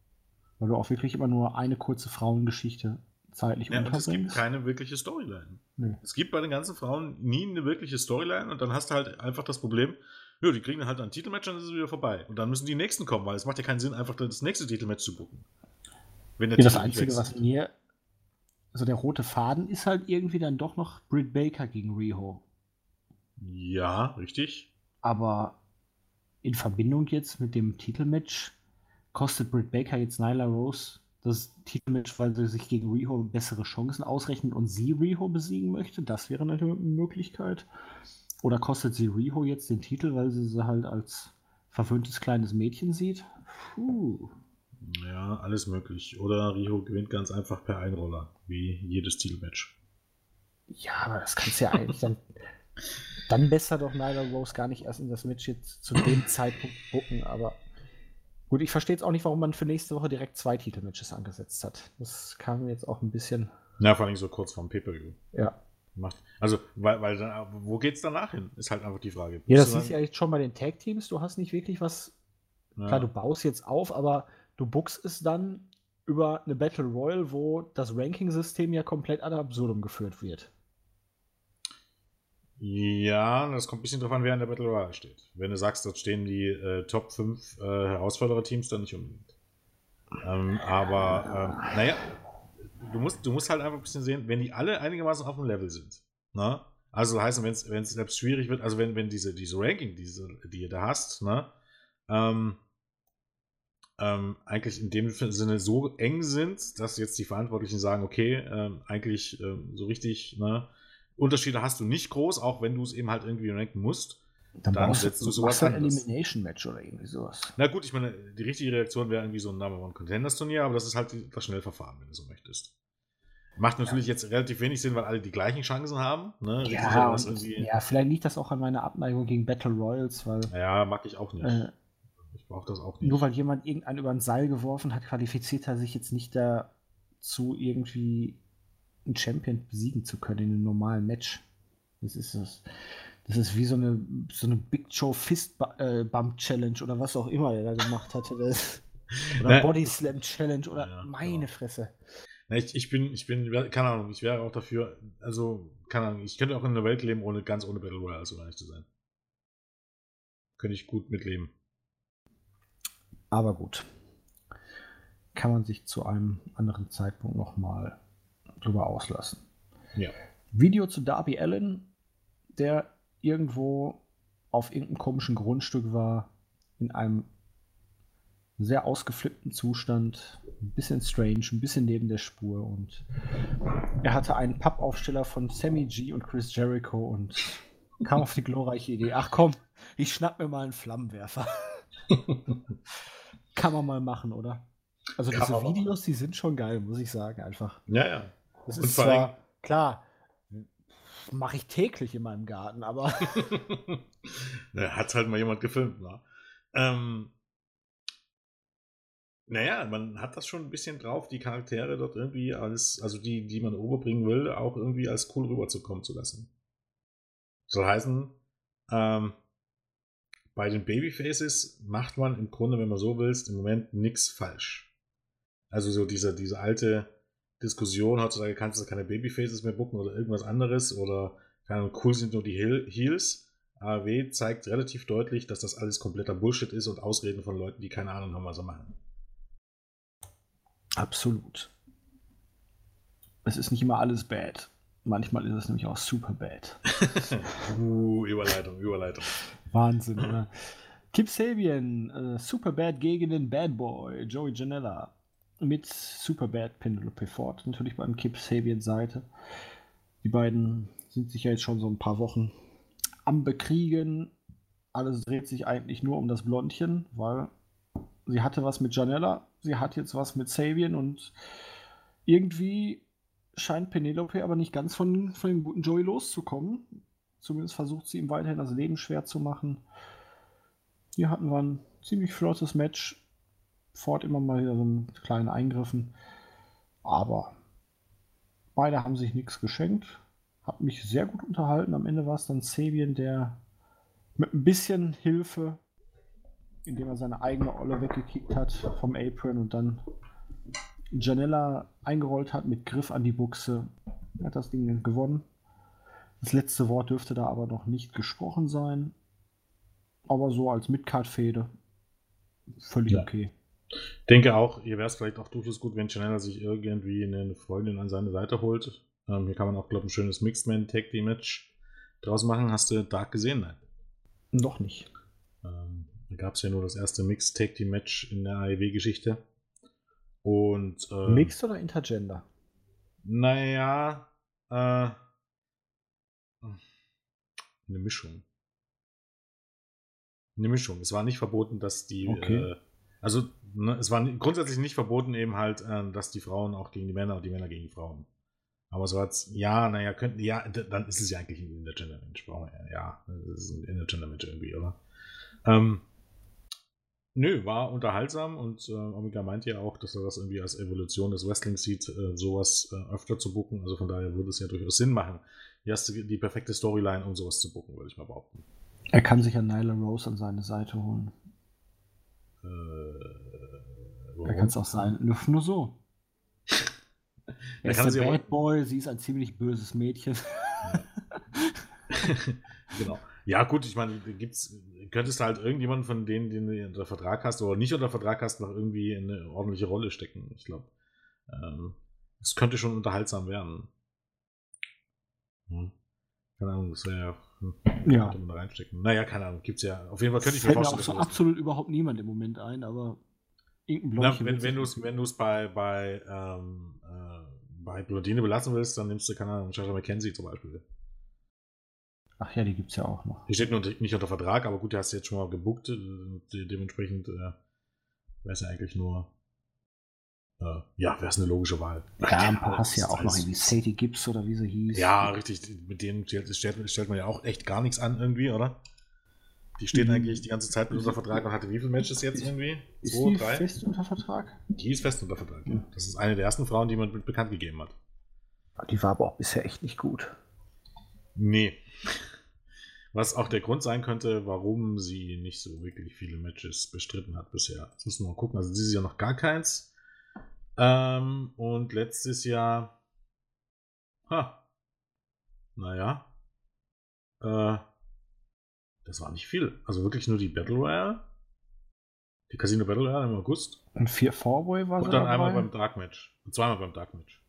Weil du auch wirklich immer nur eine kurze Frauengeschichte zeitlich ja, unterbringst. es gibt keine wirkliche Storyline. Nee. Es gibt bei den ganzen Frauen nie eine wirkliche Storyline und dann hast du halt einfach das Problem, ja, die kriegen dann halt ein Titelmatch und dann ist es wieder vorbei. Und dann müssen die nächsten kommen, weil es macht ja keinen Sinn, einfach das nächste Titelmatch zu bucken. Wenn der ja, das Einzige, was mir also der rote Faden ist halt irgendwie dann doch noch Britt Baker gegen Riho. Ja, richtig. Aber in Verbindung jetzt mit dem Titelmatch kostet Britt Baker jetzt Nyla Rose das Titelmatch, weil sie sich gegen Riho bessere Chancen ausrechnet und sie Riho besiegen möchte. Das wäre eine Möglichkeit. Oder kostet sie Riho jetzt den Titel, weil sie sie halt als verwöhntes kleines Mädchen sieht? Puh. Ja, alles möglich. Oder Riho gewinnt ganz einfach per Einroller, wie jedes Titelmatch. Ja, aber das kannst du ja eigentlich dann. Dann besser doch Nyla Rose gar nicht erst in das Match jetzt zu dem Zeitpunkt gucken, aber gut, ich verstehe jetzt auch nicht, warum man für nächste Woche direkt zwei Titelmatches angesetzt hat. Das kam mir jetzt auch ein bisschen. Ja, vor allem so kurz vorm Pay-Per-View. Ja. Macht. Also, weil, weil dann, wo geht's danach hin? Ist halt einfach die Frage. Ja, das ist ja jetzt schon bei den Tag-Teams. Du hast nicht wirklich was. Ja. Klar, du baust jetzt auf, aber du buckst es dann über eine Battle Royale, wo das Ranking-System ja komplett ad absurdum geführt wird. Ja, das kommt ein bisschen drauf an, wer in der Battle Royale steht. Wenn du sagst, dort stehen die äh, Top 5 äh, Herausforderer-Teams, dann nicht unbedingt. Ähm, aber, äh, naja, du musst, du musst halt einfach ein bisschen sehen, wenn die alle einigermaßen auf dem Level sind. Ne? Also heißt, wenn es selbst schwierig wird, also wenn, wenn diese, diese Ranking, diese, die ihr da hast, ne, ähm, ähm, eigentlich in dem Sinne so eng sind, dass jetzt die Verantwortlichen sagen, okay, ähm, eigentlich ähm, so richtig, ne, Unterschiede hast du nicht groß, auch wenn du es eben halt irgendwie ranken musst. Dann, dann setzt du sowas ein Elimination Match oder irgendwie sowas. Na gut, ich meine, die richtige Reaktion wäre irgendwie so ein Number One Contenders Turnier, aber das ist halt das Schnellverfahren, wenn du so möchtest. Macht natürlich ja. jetzt relativ wenig Sinn, weil alle die gleichen Chancen haben. Ne? Ja, und, ja, vielleicht liegt das auch an meiner Abneigung gegen Battle Royals, weil. Ja, mag ich auch nicht. Äh, ich brauche das auch nicht. Nur weil jemand irgendeinen über ein Seil geworfen hat, qualifiziert er sich jetzt nicht dazu, irgendwie einen Champion besiegen zu können in einem normalen Match. Das ist das. Das ist wie so eine, so eine Big Show Fist äh, Bump Challenge oder was auch immer er da gemacht hatte. Das, oder Body Slam Challenge oder ja, meine genau. Fresse. ich, ich, bin, ich bin, keine Ahnung, ich wäre auch dafür, also, keine Ahnung, ich könnte auch in einer Welt leben, ohne ganz ohne Battle Royale, so gar nicht zu sein. Könnte ich gut mitleben. Aber gut. Kann man sich zu einem anderen Zeitpunkt nochmal drüber auslassen. Ja. Video zu Darby Allen, der irgendwo auf irgendeinem komischen Grundstück war, in einem sehr ausgeflippten Zustand, ein bisschen strange, ein bisschen neben der Spur und er hatte einen Pappaufsteller von Sammy G und Chris Jericho und kam auf die glorreiche Idee, ach komm, ich schnapp mir mal einen Flammenwerfer. Kann man mal machen, oder? Also Kann diese Videos, die sind schon geil, muss ich sagen, einfach. Ja, ja. Das ist zwar, klar, mache ich täglich in meinem Garten, aber. ja, hat halt mal jemand gefilmt, ne? Ähm, naja, man hat das schon ein bisschen drauf, die Charaktere dort irgendwie als, also die, die man overbringen will, auch irgendwie als cool rüberzukommen zu lassen. Soll heißen, ähm, bei den Babyfaces macht man im Grunde, wenn man so willst, im Moment nichts falsch. Also so diese, diese alte Diskussion heutzutage, kannst du keine Babyfaces mehr bucken oder irgendwas anderes oder keine cool sind nur die Heels. AW zeigt relativ deutlich, dass das alles kompletter Bullshit ist und Ausreden von Leuten, die keine Ahnung haben, was sie machen. Absolut. Es ist nicht immer alles bad. Manchmal ist es nämlich auch super bad. uh, Überleitung, Überleitung. Wahnsinn, oder? Kip Sabian, äh, super bad gegen den Bad Boy, Joey Janella mit Superbad Penelope Ford natürlich beim Kip Sabian Seite. Die beiden sind sich ja jetzt schon so ein paar Wochen am Bekriegen. Alles dreht sich eigentlich nur um das Blondchen, weil sie hatte was mit Janella, sie hat jetzt was mit Sabian und irgendwie scheint Penelope aber nicht ganz von, von dem guten Joey loszukommen. Zumindest versucht sie ihm weiterhin das Leben schwer zu machen. Hier hatten wir ein ziemlich flottes Match Ford immer mal wieder so einen kleinen Eingriffen. Aber beide haben sich nichts geschenkt. Hat mich sehr gut unterhalten. Am Ende war es dann Sabian, der mit ein bisschen Hilfe, indem er seine eigene Olle weggekickt hat vom Apron und dann Janella eingerollt hat mit Griff an die Buchse. Er hat das Ding gewonnen. Das letzte Wort dürfte da aber noch nicht gesprochen sein. Aber so als Midcard-Fehde völlig ja. okay denke auch, hier wäre es vielleicht auch durchaus gut, wenn Chanella sich irgendwie eine Freundin an seine Seite holt. Ähm, hier kann man auch, glaube ich, ein schönes Mixed Man Tag Team Match draus machen. Hast du Dark gesehen? Nein. Noch nicht. Ähm, da gab es ja nur das erste Mixed Tag Team Match in der AEW-Geschichte. Und. Ähm, Mixed oder Intergender? Naja, äh, eine Mischung. Eine Mischung. Es war nicht verboten, dass die. Okay. Äh, also, ne, es war grundsätzlich nicht verboten, eben halt, äh, dass die Frauen auch gegen die Männer und die Männer gegen die Frauen. Aber so als, ja, naja, könnten, ja, dann ist es ja eigentlich ein Intergender-Mensch. Ja, das ist ein Intergender-Mensch irgendwie, oder? Ähm, nö, war unterhaltsam und äh, Omega meint ja auch, dass er das irgendwie als Evolution des Wrestlings sieht, äh, sowas äh, öfter zu bucken. Also von daher würde es ja durchaus Sinn machen. Hier hast du die perfekte Storyline, um sowas zu bucken, würde ich mal behaupten. Er kann sich ja Nyla Rose an seine Seite holen. Äh, Da kann es auch sein. Nur, nur so. Er ist der Bad Boy, sie ist ein ziemlich böses Mädchen. genau. Ja, gut, ich meine, gibt's, könntest du halt irgendjemanden von denen, den du unter Vertrag hast oder nicht unter Vertrag hast, noch irgendwie in eine ordentliche Rolle stecken. Ich glaube, ähm, es könnte schon unterhaltsam werden. Hm. Keine Ahnung, das wäre ja. Hm, Ja. Könnte man da reinstecken. Naja, keine Ahnung, gibt's ja. Auf jeden Fall könnte ich mir Fällt mir vorstellen, auch so absolut überhaupt niemand im Moment ein, aber irgendein Na, wenn wenn du es bei, bei, ähm, äh, bei Blondine belassen willst, dann nimmst du, keine Ahnung, Shasha McKenzie zum Beispiel. Ach ja, die gibt es ja auch noch. Die steht nur nicht unter Vertrag, aber gut, die hast du jetzt schon mal gebuckt. äh, de- Dementsprechend äh, wäre es ja eigentlich nur. Äh, ja, wäre es eine logische Wahl. Ja, ein paar hast ja auch noch irgendwie Sadie Gibbs oder wie sie hieß. Ja, richtig. Mit denen stellt, stellt, man ja auch echt gar nichts an, irgendwie, oder? Die steht Mhm. eigentlich die ganze Zeit mit unter Vertrag und hatte wie viele Matches jetzt irgendwie? Ist Zwei, die drei? fest unter Vertrag? Die ist fest unter Vertrag. Ja. Mhm. Das ist eine der ersten Frauen, die man mit bekannt gegeben hat. Die war aber auch bisher echt nicht gut. Nee. Was auch der Grund sein könnte, warum sie nicht so wirklich viele Matches bestritten hat bisher. Jetzt müssen wir mal gucken. Also dieses Jahr noch gar keins. Ähm, und letztes Jahr. Ha. Naja. Äh, das war nicht viel. Also wirklich nur die Battle Royale. Die Casino Battle Royale im August. Und vier Fourway war Und dann dabei. einmal beim Dark Match. Und zweimal beim Dark Match.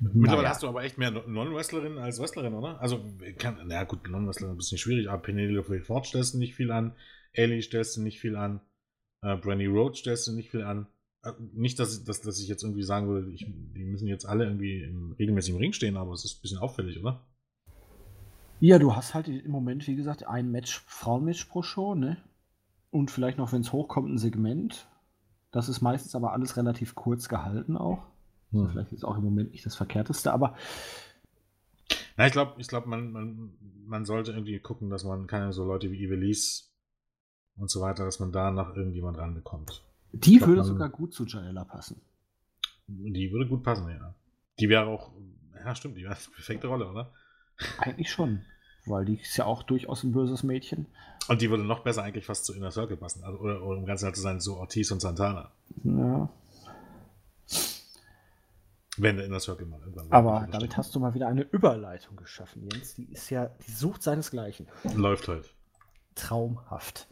Mittlerweile Naja. hast du aber echt mehr Non-Wrestlerinnen als Wrestlerin, oder? Also, kann, naja, gut, Non-Wrestlerin ist ein bisschen schwierig, aber Penelope Ford stellst du nicht viel an, Ellie stellst du nicht viel an, äh, Brandy Rhodes stellst du nicht viel an. Äh, nicht, dass, ich- dass, dass ich jetzt irgendwie sagen würde, ich, die müssen jetzt alle irgendwie im, regelmäßig im Ring stehen, aber es ist ein bisschen auffällig, oder? Ja, du hast halt im Moment, wie gesagt, ein Match, Frauenmatch pro Show, ne? Und vielleicht noch, wenn es hochkommt, ein Segment. Das ist meistens aber alles relativ kurz gehalten auch. Also Hm. Vielleicht ist auch im Moment nicht das Verkehrteste, aber Na, ich glaube, ich glaub, man, man, man sollte irgendwie gucken, dass man keine so Leute wie Ivelisse und so weiter, dass man da noch irgendjemand ranbekommt. die glaub, würde sogar gut zu Janella passen. Die würde gut passen, ja. Die wäre auch, ja, stimmt, die wäre eine perfekte Rolle, oder? Eigentlich schon. Weil die ist ja auch durchaus ein böses Mädchen. Und die würde noch besser eigentlich fast zu Inner Circle passen. Also, oder, oder um ganz ehrlich zu sein, so Ortiz und Santana. Ja. Wenn der Inner Circle mal irgendwann. Aber damit steht. hast du mal wieder eine Überleitung geschaffen, Jens. Die ist ja, die sucht seinesgleichen. Läuft halt. Traumhaft.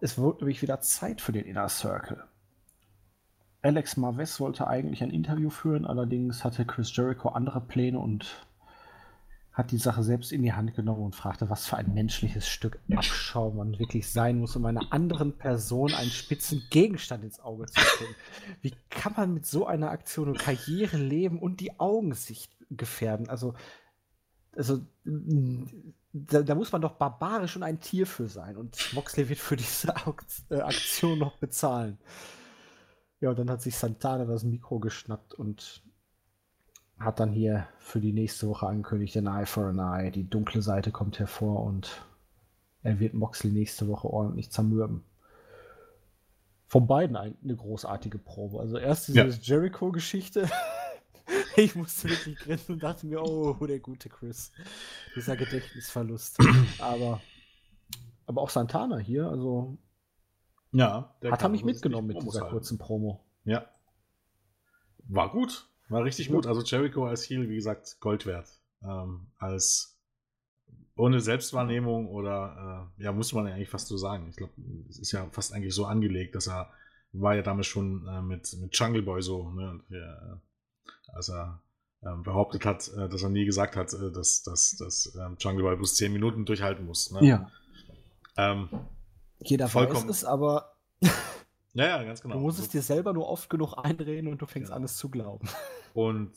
Es wurde nämlich wieder Zeit für den Inner Circle. Alex Marves wollte eigentlich ein Interview führen, allerdings hatte Chris Jericho andere Pläne und hat die Sache selbst in die Hand genommen und fragte, was für ein menschliches Stück Abschau man wirklich sein muss, um einer anderen Person einen spitzen Gegenstand ins Auge zu bringen. Wie kann man mit so einer Aktion und Karriere leben und die Augensicht gefährden? Also, also da, da muss man doch barbarisch und ein Tier für sein. Und Moxley wird für diese äh, Aktion noch bezahlen. Ja, und dann hat sich Santana das Mikro geschnappt und hat dann hier für die nächste Woche angekündigt, ein Eye for an Eye. Die dunkle Seite kommt hervor und er wird Moxley nächste Woche ordentlich zermürben. Von beiden ein, eine großartige Probe. Also erst diese Ja. Jericho-Geschichte. ich musste wirklich grinsen und dachte mir, oh, der gute Chris. Dieser Gedächtnisverlust. aber, aber auch Santana hier, also Ja. der hat er mich wirklich mitgenommen mit dieser halten. kurzen Promo. Ja. War gut. War richtig gut. Also Jericho als Heel, wie gesagt, Gold wert. Ähm, als ohne Selbstwahrnehmung oder äh, ja, muss man ja eigentlich fast so sagen. Ich glaube, es ist ja fast eigentlich so angelegt, dass er war ja damals schon äh, mit, mit Jungle Boy so, ne, äh, als er ähm, behauptet hat, äh, dass er nie gesagt hat, äh, dass, dass, dass ähm, Jungle Boy bloß 10 Minuten durchhalten muss. Ne? Ja. Ähm, Jeder Vollkommen. weiß es, aber ja, ja, ganz genau. du musst es So- dir selber nur oft genug einreden und du fängst Genau. an, es zu glauben. Und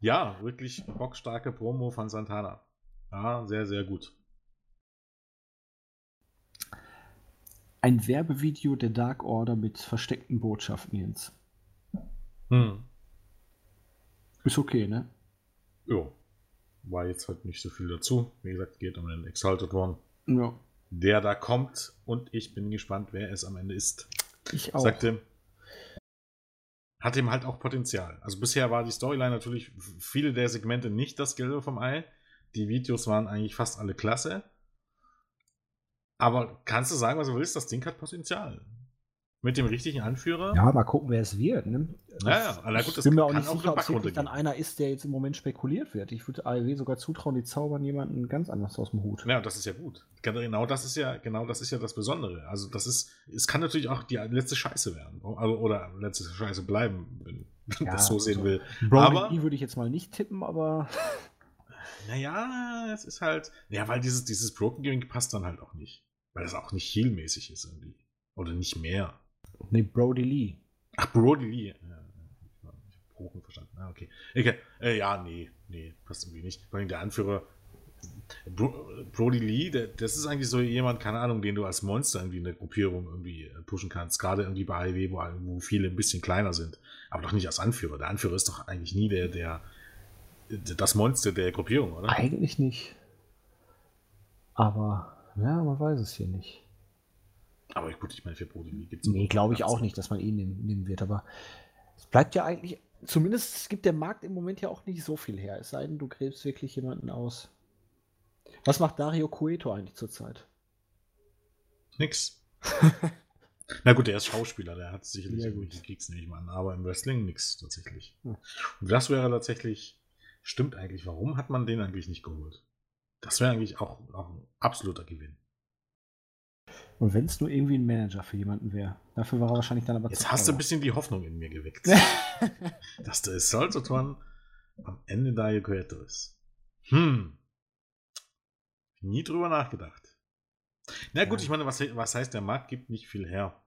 Ja, wirklich bockstarke Promo von Santana. Ja, sehr, sehr gut. Ein Werbevideo der Dark Order mit versteckten Botschaften, Jens. Hm. Ist okay, ne? Ja. War jetzt halt nicht so viel dazu. Wie gesagt, geht um den Exalted One. Ja. Der da kommt und ich bin gespannt, wer es am Ende ist. Ich auch. Sagte, hat ihm halt auch Potenzial. Also bisher war die Storyline natürlich viele der Segmente nicht das Gelbe vom Ei. Die Videos waren eigentlich fast alle klasse. Aber kannst du sagen, was du willst, das Ding hat Potenzial. Mit dem richtigen Anführer. Ja, mal gucken, wer es wird. Ne? Ja, ja. gut, ich bin mir auch nicht sicher, ob es wirklich dann einer ist, der jetzt im Moment spekuliert wird. Ich würde AEW sogar zutrauen, die zaubern jemanden ganz anders aus dem Hut. Ja, das ist ja gut. Genau das ist ja, genau das ist ja das Besondere. Also das ist, es kann natürlich auch die letzte Scheiße werden. Also, oder letzte Scheiße bleiben, wenn man ja, das so sehen also, will. Brody aber würde ich jetzt mal nicht tippen, aber. Naja, es ist halt. Ja, weil dieses, dieses Broken Gimmick passt dann halt auch nicht. Weil das auch nicht heelmäßig ist irgendwie. Oder nicht mehr. Nee, Brody Lee. Ach, Brody Lee. Ja, ich habe Broken verstanden. Ah, okay. okay. Äh, ja, nee, nee, passt irgendwie nicht. Vor allem der Anführer. Bro Brody Lee, der, das ist eigentlich so jemand, keine Ahnung, den du als Monster irgendwie in der Gruppierung irgendwie äh, pushen kannst. Gerade irgendwie bei AEW, wo, wo viele ein bisschen kleiner sind. Aber doch nicht als Anführer. Der Anführer ist doch eigentlich nie der, der, das Monster der Gruppierung, oder? Eigentlich nicht. Aber, ja, man weiß es hier nicht. Aber gut, ich meine, für Brody Lee gibt es Nee, glaube ich auch nicht, dass man ihn nehmen wird. Aber es bleibt ja eigentlich, zumindest gibt der Markt im Moment ja auch nicht so viel her. Es sei denn, du gräbst wirklich jemanden aus. Was macht Dario Cueto eigentlich zurzeit? Nix. Na gut, der ist Schauspieler, der hat sicherlich ja, irgendwelche Klicks, nehme ich mal an, aber im Wrestling nix tatsächlich. Hm. Und das wäre tatsächlich, stimmt eigentlich, warum hat man den eigentlich nicht geholt? Das wäre eigentlich auch, auch ein absoluter Gewinn. Und wenn es nur irgendwie ein Manager für jemanden wäre. Dafür war er wahrscheinlich dann aber Jetzt hast du ein bisschen die Hoffnung in mir geweckt. dass der Saltoton am Ende Dario Cueto ist. Hm. Nie drüber nachgedacht. Na gut, ja. ich meine, was, was heißt, der Markt gibt nicht viel her?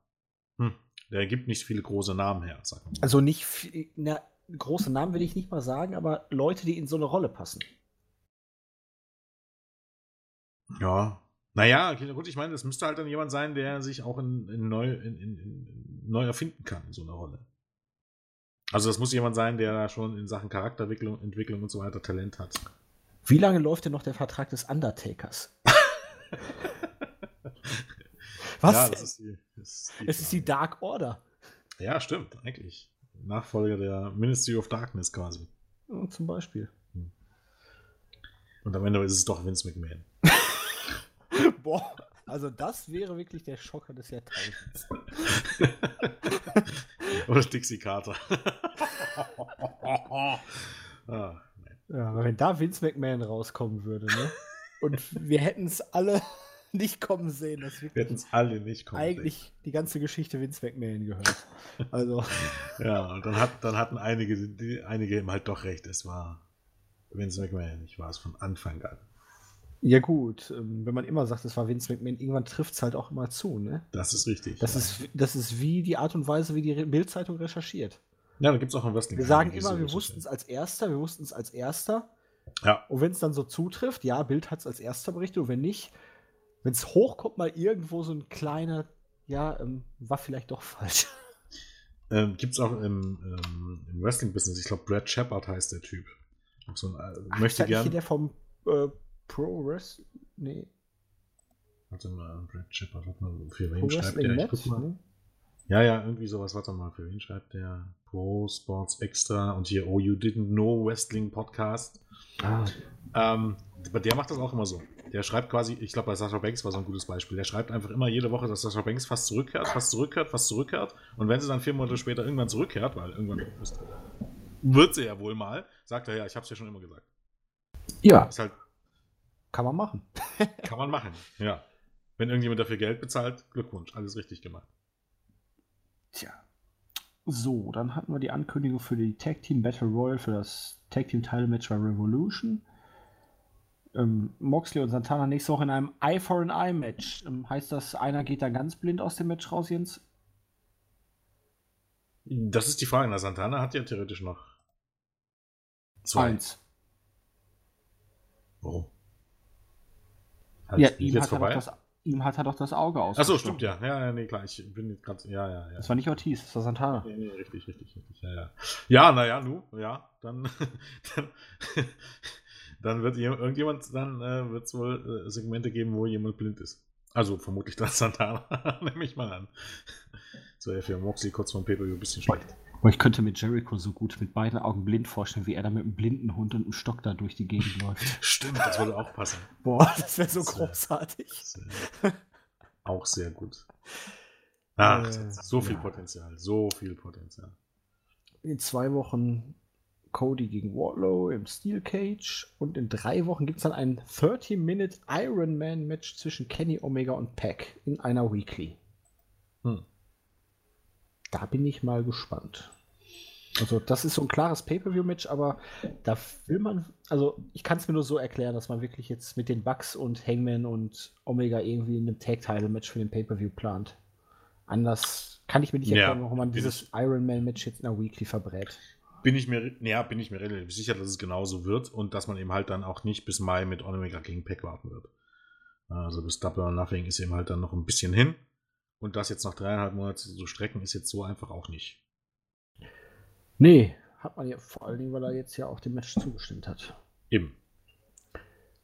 Hm. Der gibt nicht viele große Namen her, sag mal. Also nicht viel, na, große Namen will ich nicht mal sagen, aber Leute, die in so eine Rolle passen. Ja, naja, gut, ich meine, es müsste halt dann jemand sein, der sich auch in, in neu, in, in, neu erfinden kann in so einer Rolle. Also das muss jemand sein, der da schon in Sachen Charakterentwicklung Entwicklung und so weiter Talent hat. Wie lange läuft denn noch der Vertrag des Undertakers? Was? Ja, das ist die, das ist die es ist die Dark Order. Ja, stimmt, eigentlich. Nachfolger der Ministry of Darkness quasi. Ja, zum Beispiel. Hm. Und am Ende ist es doch Vince McMahon. Boah, also das wäre wirklich der Schocker des Jahrtausends. Oder Dixie Carter. ah, ja, wenn da Vince McMahon rauskommen würde, ne? Und wir hätten es alle nicht kommen sehen. Das wir hätten es alle nicht kommen Eigentlich sehen. die ganze Geschichte Vince McMahon gehört. Also. ja, und dann, hat, dann hatten einige, die, einige eben halt doch recht. Es war Vince McMahon. Ich war es von Anfang an. Ja, gut, ähm, wenn man immer sagt, es war Vince McMahon, irgendwann trifft es halt auch immer zu, ne? Das ist richtig. Das, ja. ist, das ist wie die Art und Weise, wie die Bildzeitung recherchiert. Ja, da gibt es auch ein Wrestling. Wir sagen immer, wir wussten es als Erster, wir wussten es als Erster. Ja. Und wenn es dann so zutrifft, ja, Bild hat es als Erster berichtet, und wenn nicht, wenn es hochkommt, mal irgendwo so ein kleiner, ja, ähm, war vielleicht doch falsch. Ähm, gibt es auch im, ähm, im Wrestling-Business, ich glaube, Brad Shepard heißt der Typ. So ein, äh, Ach, möchte gern. der vom äh, Pro Wrestling. Nee. Warte mal, Brad Shepard, warte mal, für wen Pro schreibt der? Ich guck mal. Ja, ja, irgendwie sowas. Warte mal, für wen schreibt der? Pro Sports Extra und hier, oh, you didn't know Wrestling Podcast. Ah. Ähm, aber der macht das auch immer so. Der schreibt quasi, ich glaube, bei Sascha Banks war so ein gutes Beispiel. Der schreibt einfach immer jede Woche, dass Sascha Banks fast zurückkehrt, fast zurückkehrt, fast zurückkehrt. Und wenn sie dann vier Monate später irgendwann zurückkehrt, weil irgendwann wird sie ja wohl mal, sagt er ja, ich habe es ja schon immer gesagt. Ja. Ist halt kann man machen. Kann man machen, ja. Wenn irgendjemand dafür Geld bezahlt, Glückwunsch, alles richtig gemacht. Tja. So, dann hatten wir die Ankündigung für die Tag Team Battle Royale für das Tag Team Title Match bei Revolution. Ähm, Moxley und Santana nächste Woche in einem Eye for an Eye Match. Ähm, heißt das, einer geht dann ganz blind aus dem Match raus, Jens? Das ist die Frage. Na, Santana hat ja theoretisch noch. Zwei. Eins. Warum? Halt ja, ihm hat, das, ihm hat, er doch das Auge aus. Achso, stimmt, ja. Ja, ja, nee, klar. Ich bin gerade. Ja, ja, ja. Das war nicht Ortiz, das war Santana. Nee, nee, richtig, richtig, richtig. Ja, ja. Ja, naja, nu, ja. Dann, dann, dann wird irgendjemand, dann äh, wird es wohl äh, Segmente geben, wo jemand blind ist. Also vermutlich dann Santana, nehme ich mal an. So ja für Moxley kurz vom Paper ein bisschen schlecht. Aber ich könnte mir Jericho so gut mit beiden Augen blind vorstellen, wie er da mit einem blinden Hund und einem Stock da durch die Gegend läuft. Stimmt, das würde auch passen. Boah, das wäre so wär, großartig. Wär auch sehr gut. Ach, äh, so viel ja. Potenzial, so viel Potenzial. In zwei Wochen Cody gegen Wardlow im Steel Cage und in drei Wochen gibt es dann ein 30-Minute Ironman-Match zwischen Kenny Omega und Pack in einer Weekly. Hm. Da bin ich mal gespannt. Also, das ist so ein klares Pay-Per-View-Match, aber da will man, also ich kann es mir nur so erklären, dass man wirklich jetzt mit den Bucks und Hangman und Omega irgendwie in einem Tag-Title-Match für den Pay-Per-View plant. Anders kann ich mir nicht erklären, ja, warum man dieses Iron Man-Match jetzt in der Weekly verbrät. Bin ich mir, ja, bin ich mir relativ sicher, dass es genauso wird und dass man eben halt dann auch nicht bis Mai mit Omega gegen Pack warten wird. Also bis Double or Nothing ist eben halt dann noch ein bisschen hin. Und das jetzt noch dreieinhalb Monate zu strecken, ist jetzt so einfach auch nicht. Nee, hat man ja vor allen Dingen, weil er jetzt ja auch dem Match zugestimmt hat. Eben.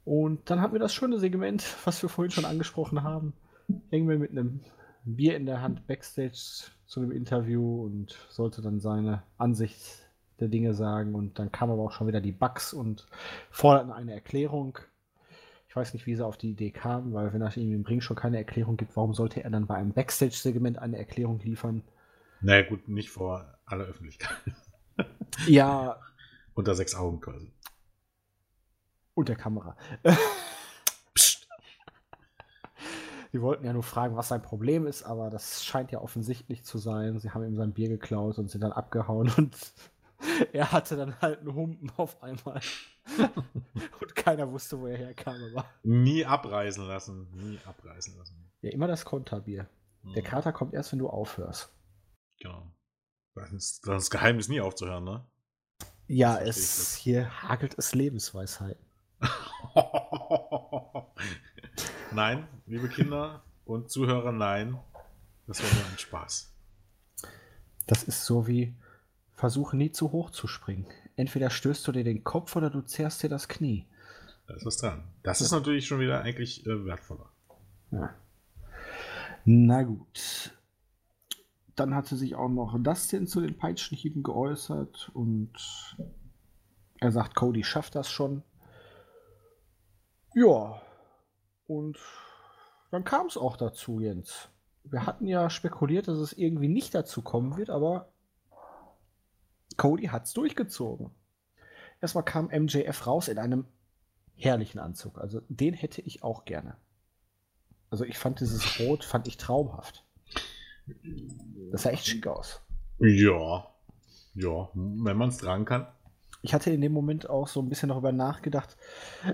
Und dann hatten wir das schöne Segment, was wir vorhin schon angesprochen haben. Irgendwie mit einem Bier in der Hand backstage zu einem Interview und sollte dann seine Ansicht der Dinge sagen. Und dann kam aber auch schon wieder die Bugs und forderten eine Erklärung weiß nicht, wie sie auf die Idee kam, weil wenn er ihm im Ring schon keine Erklärung gibt, warum sollte er dann bei einem Backstage-Segment eine Erklärung liefern? Naja, gut, nicht vor aller Öffentlichkeit. ja. Unter sechs Augen quasi. Und der Kamera. Psst. Die wollten ja nur fragen, was sein Problem ist, aber das scheint ja offensichtlich zu sein. Sie haben ihm sein Bier geklaut und sind dann abgehauen und er hatte dann halt einen Humpen auf einmal. Und keiner wusste, wo er herkam. Aber. Nie abreisen lassen. Nie abreisen lassen. Ja, immer das Konterbier. Mhm. Der Kater kommt erst, wenn du aufhörst. Genau. Das ist das Geheimnis nie aufzuhören, ne? Ja, es hier hagelt es Lebensweisheiten. nein, liebe Kinder und Zuhörer, nein. Das war nur ein Spaß. Das ist so wie versuche nie zu hoch zu springen entweder stößt du dir den Kopf oder du zerrst dir das Knie. Da ist was dran. Das ist natürlich schon wieder eigentlich äh, wertvoller. Ja. Na gut. Dann hatte sich auch noch Dustin zu den Peitschenhieben geäußert und er sagt, Cody schafft das schon. Ja. Und dann kam es auch dazu, Jens. Wir hatten ja spekuliert, dass es irgendwie nicht dazu kommen wird, aber Cody hat es durchgezogen. Erstmal kam MJF raus in einem herrlichen Anzug. Also den hätte ich auch gerne. Also ich fand dieses Rot, fand ich traumhaft. Das sah echt schick aus. Ja. Ja, wenn man es tragen kann. Ich hatte in dem Moment auch so ein bisschen darüber nachgedacht.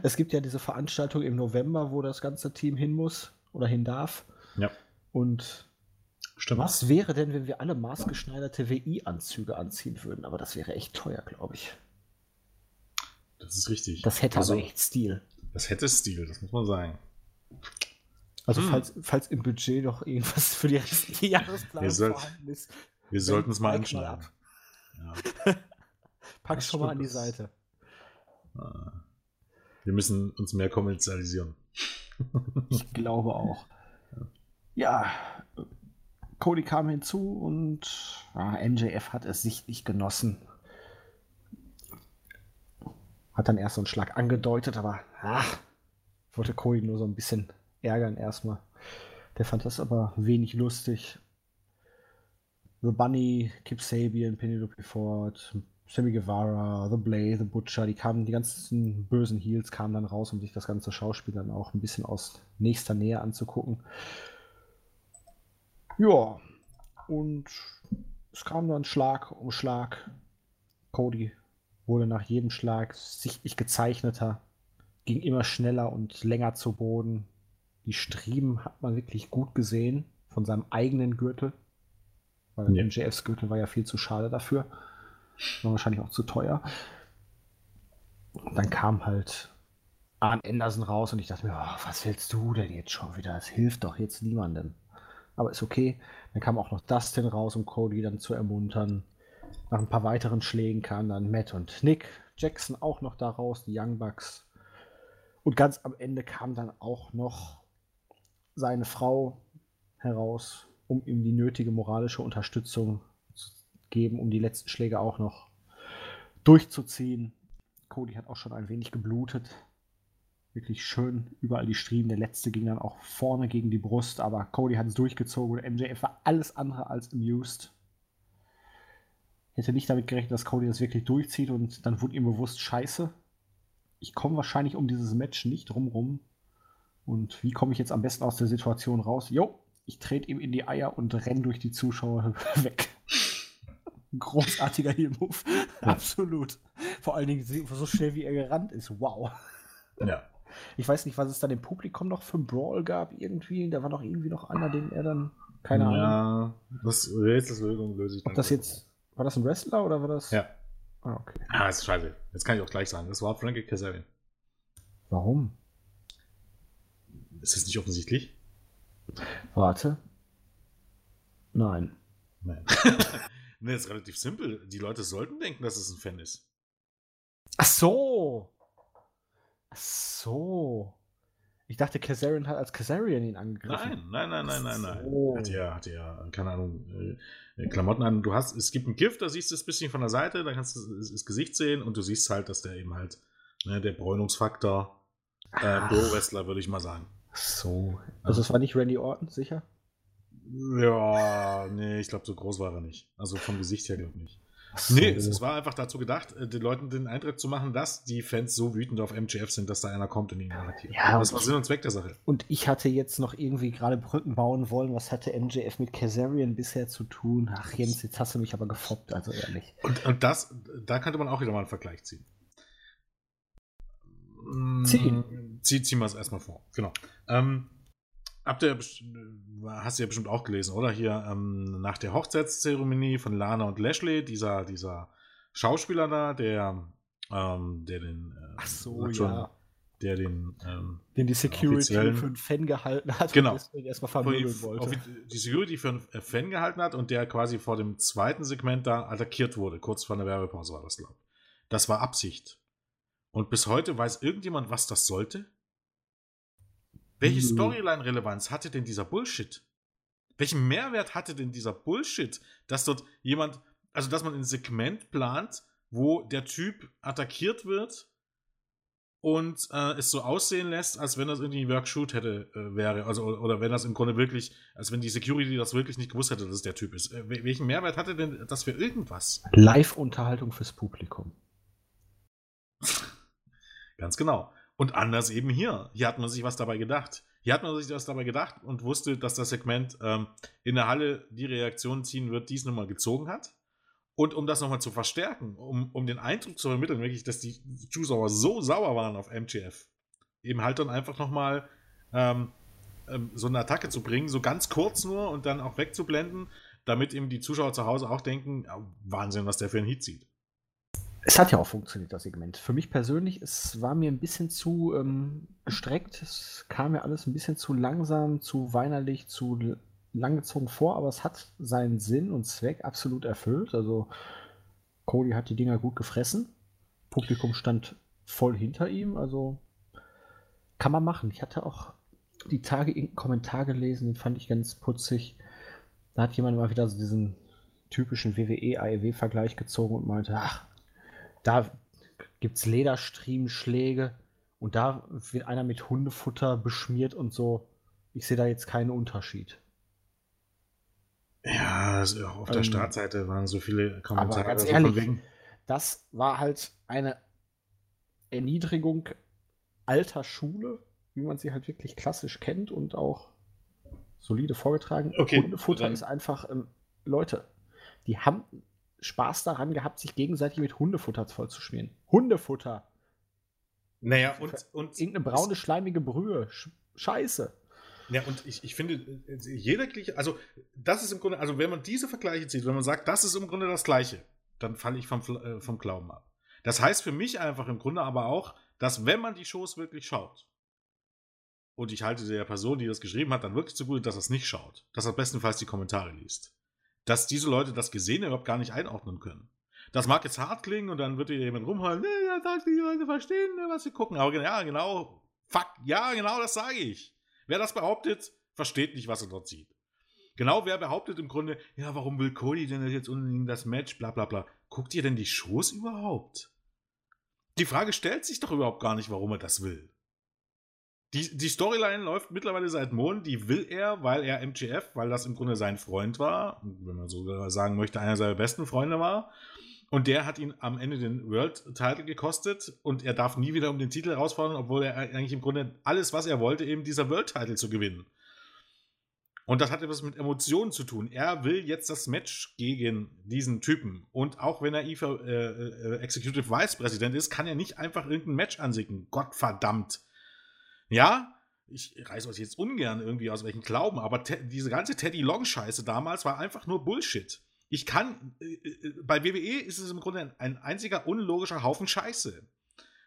Es gibt ja diese Veranstaltung im November, wo das ganze Team hin muss oder hin darf. Ja. Und Stimmt. Was wäre denn, wenn wir alle maßgeschneiderte WI-Anzüge anziehen würden? Aber das wäre echt teuer, glaube ich. Das ist richtig. Das hätte also, aber echt Stil. Das hätte Stil, das muss man sagen. Also hm. falls, falls im Budget noch irgendwas für die restliche Jahresplanung vorhanden ist. Wir sollten es mal anschneiden. Ja. Pack schon mal an die Seite. Ah. Wir müssen uns mehr kommerzialisieren. ich glaube auch. Ja, Cody kam hinzu und ja, MJF hat es sichtlich genossen. Hat dann erst so einen Schlag angedeutet, aber ach, wollte Cody nur so ein bisschen ärgern erstmal. Der fand das aber wenig lustig. The Bunny, Kip Sabian, Penelope Ford, Sammy Guevara, The Blade, The Butcher, die kamen, die ganzen bösen Heels kamen dann raus, um sich das ganze Schauspiel dann auch ein bisschen aus nächster Nähe anzugucken. Ja, und es kam dann Schlag um Schlag. Cody wurde nach jedem Schlag sichtlich gezeichneter, ging immer schneller und länger zu Boden. Die Striemen hat man wirklich gut gesehen von seinem eigenen Gürtel. Weil ja. MJFs Gürtel war ja viel zu schade dafür. War wahrscheinlich auch zu teuer. dann kam halt Arn Anderson raus und ich dachte mir, oh, was willst du denn jetzt schon wieder? Das hilft doch jetzt niemandem. Aber ist okay. Dann kam auch noch Dustin raus, um Cody dann zu ermuntern. Nach ein paar weiteren Schlägen kamen dann Matt und Nick. Jackson auch noch da raus, die Young Bucks. Und ganz am Ende kam dann auch noch seine Frau heraus, um ihm die nötige moralische Unterstützung zu geben, um die letzten Schläge auch noch durchzuziehen. Cody hat auch schon ein wenig geblutet. Wirklich schön überall die Striemen. Der letzte ging dann auch vorne gegen die Brust, aber Cody hat es durchgezogen MJF war alles andere als amused. Hätte nicht damit gerechnet, dass Cody das wirklich durchzieht und dann wurde ihm bewusst, scheiße, ich komme wahrscheinlich um dieses Match nicht drumrum. Und wie komme ich jetzt am besten aus der Situation raus? Jo, ich trete ihm in die Eier und renne durch die Zuschauer weg. Großartiger Heel-Move. Absolut. Vor allen Dingen so schnell, wie er gerannt ist. Wow. Ja. Ich weiß nicht, was es da im Publikum noch für ein Brawl gab irgendwie. Da war noch irgendwie noch einer, den er dann. Keine Ahnung. Ja, das Rätselslösung löse ich dann. Ob das jetzt. War das ein Wrestler oder war das. Ja. Ah, okay. Ah, ist scheiße. Jetzt kann ich auch gleich sagen. Das war Frankie Kazarian. Warum? Ist das nicht offensichtlich? Warte. Nein. Nein. ne, ist relativ simpel. Die Leute sollten denken, dass es ein Fan ist. Ach so. Ach so. Ich dachte, Kazarian hat als Kazarian ihn angegriffen. Nein, nein, nein, nein, nein, nein. Hat ja, hat ja, keine Ahnung, äh, Klamotten an. Du hast, es gibt ein Gift, da siehst du es ein bisschen von der Seite, da kannst du das Gesicht sehen und du siehst halt, dass der eben halt, ne, der Bräunungsfaktor, äh, Pro-Wrestler, würde ich mal sagen. So. Also, es war nicht Randy Orton, sicher? Ja, nee, ich glaube, so groß war er nicht. Also vom Gesicht her, glaube ich nicht. So. Nee, es, es, war einfach dazu gedacht, äh, den Leuten den Eindruck zu machen, dass die Fans so wütend auf MGF sind, dass da einer kommt und ihn attackiert. Ja, das war Sinn und Zweck der Sache. Und ich hatte jetzt noch irgendwie gerade Brücken bauen wollen. Was hatte MJF mit Kazarian bisher zu tun? Ach, Jens, jetzt hast du mich aber gefoppt, also ehrlich. Und, und das, da könnte man auch wieder mal einen Vergleich ziehen. Ziehen. Zieh, ziehen wir es erstmal vor. Genau. Ähm, Habt ihr, hast du ja bestimmt auch gelesen, oder? Hier ähm, nach der Hochzeitszeremonie von Lana und Lashley, dieser, dieser Schauspieler da, der, ähm, der den. Äh, Ach so, ja. Der den. Ähm, den die Security für einen Fan gehalten hat genau. und erstmal vermöbeln wollte. Die Security für einen Fan gehalten hat und der quasi vor dem zweiten Segment da attackiert wurde. Kurz vor der Werbepause war das, glaube ich. Das war Absicht. Und bis heute weiß irgendjemand, was das sollte? Welche hm. Storyline-Relevanz hatte denn dieser Bullshit? Welchen Mehrwert hatte denn dieser Bullshit, dass dort jemand, also dass man ein Segment plant, wo der Typ attackiert wird und äh, es so aussehen lässt, als wenn das irgendwie Workshoot hätte äh, wäre, also oder wenn das im Grunde wirklich, als wenn die Security das wirklich nicht gewusst hätte, dass es der Typ ist. Äh, welchen Mehrwert hatte denn das für irgendwas? Live-Unterhaltung fürs Publikum. Ganz genau. Und anders eben hier. Hier hat man sich was dabei gedacht. Hier hat man sich was dabei gedacht und wusste, dass das Segment ähm, in der Halle die Reaktion ziehen wird, die es nun mal gezogen hat. Und um das nochmal zu verstärken, um, um den Eindruck zu vermitteln, wirklich, dass die Zuschauer so sauer waren auf MGF, eben halt dann einfach nochmal ähm, ähm, so eine Attacke zu bringen, so ganz kurz nur und dann auch wegzublenden, damit eben die Zuschauer zu Hause auch denken, ja, Wahnsinn, was der für einen Heat zieht. Es hat ja auch funktioniert, das Segment. Für mich persönlich, es war mir ein bisschen zu ähm, gestreckt. Es kam mir alles ein bisschen zu langsam, zu weinerlich, zu langgezogen vor, aber es hat seinen Sinn und Zweck absolut erfüllt. Also Cody hat die Dinger gut gefressen. Publikum stand voll hinter ihm, also kann man machen. Ich hatte auch die Tage irgendeinen Kommentar gelesen, den fand ich ganz putzig. Da hat jemand mal wieder so diesen typischen WWE-AEW-Vergleich gezogen und meinte, ach, da gibt es Lederstriemenschläge und da wird einer mit Hundefutter beschmiert und so. Ich sehe da jetzt keinen Unterschied. Ja, also auf der ähm, Startseite waren so viele Kommentare. Aber ganz also ehrlich, das war halt eine Erniedrigung alter Schule, wie man sie halt wirklich klassisch kennt und auch solide vorgetragen. Okay, Hundefutter ist einfach, ähm, Leute, die haben Spaß daran gehabt, sich gegenseitig mit Hundefutter voll zu schmieren. Hundefutter. Naja, und, und. Irgendeine braune, schleimige Brühe. Scheiße. Ja, und ich, ich finde, jeder Gleiche, also das ist im Grunde, also wenn man diese Vergleiche zieht, wenn man sagt, das ist im Grunde das Gleiche, dann falle ich vom, äh, vom Glauben ab. Das heißt für mich einfach im Grunde aber auch, dass wenn man die Shows wirklich schaut, und ich halte der Person, die das geschrieben hat, dann wirklich zugute, dass er es nicht schaut, dass er bestenfalls die Kommentare liest, dass diese Leute das Gesehene überhaupt gar nicht einordnen können. Das mag jetzt hart klingen und dann wird dir jemand rumheulen, nee, ja, sagt die Leute verstehen, ne, was sie gucken. Aber ja, genau, fuck, ja, genau das sage ich. Wer das behauptet, versteht nicht, was er dort sieht. Genau, wer behauptet im Grunde, ja, warum will Cody denn jetzt unbedingt das Match, bla bla bla. Guckt ihr denn die Shows überhaupt? Die Frage stellt sich doch überhaupt gar nicht, warum er das will. Die, die Storyline läuft mittlerweile seit Monaten, die will er, weil er MGF, weil das im Grunde sein Freund war, wenn man so sagen möchte, einer seiner besten Freunde war. Und der hat ihn am Ende den World Title gekostet und er darf nie wieder um den Titel herausfordern, obwohl er eigentlich im Grunde alles, was er wollte, eben dieser World Title zu gewinnen. Und das hat etwas mit Emotionen zu tun. Er will jetzt das Match gegen diesen Typen. Und auch wenn er IFA äh, äh, Executive Vice Präsident ist, kann er nicht einfach irgendein Match ansicken. Gottverdammt. Ja, ich reiße euch jetzt ungern irgendwie aus welchen Glauben, aber diese ganze Teddy Long-Scheiße damals war einfach nur Bullshit. Ich kann, äh, äh bei WWE ist es im Grunde ein einziger unlogischer Haufen Scheiße.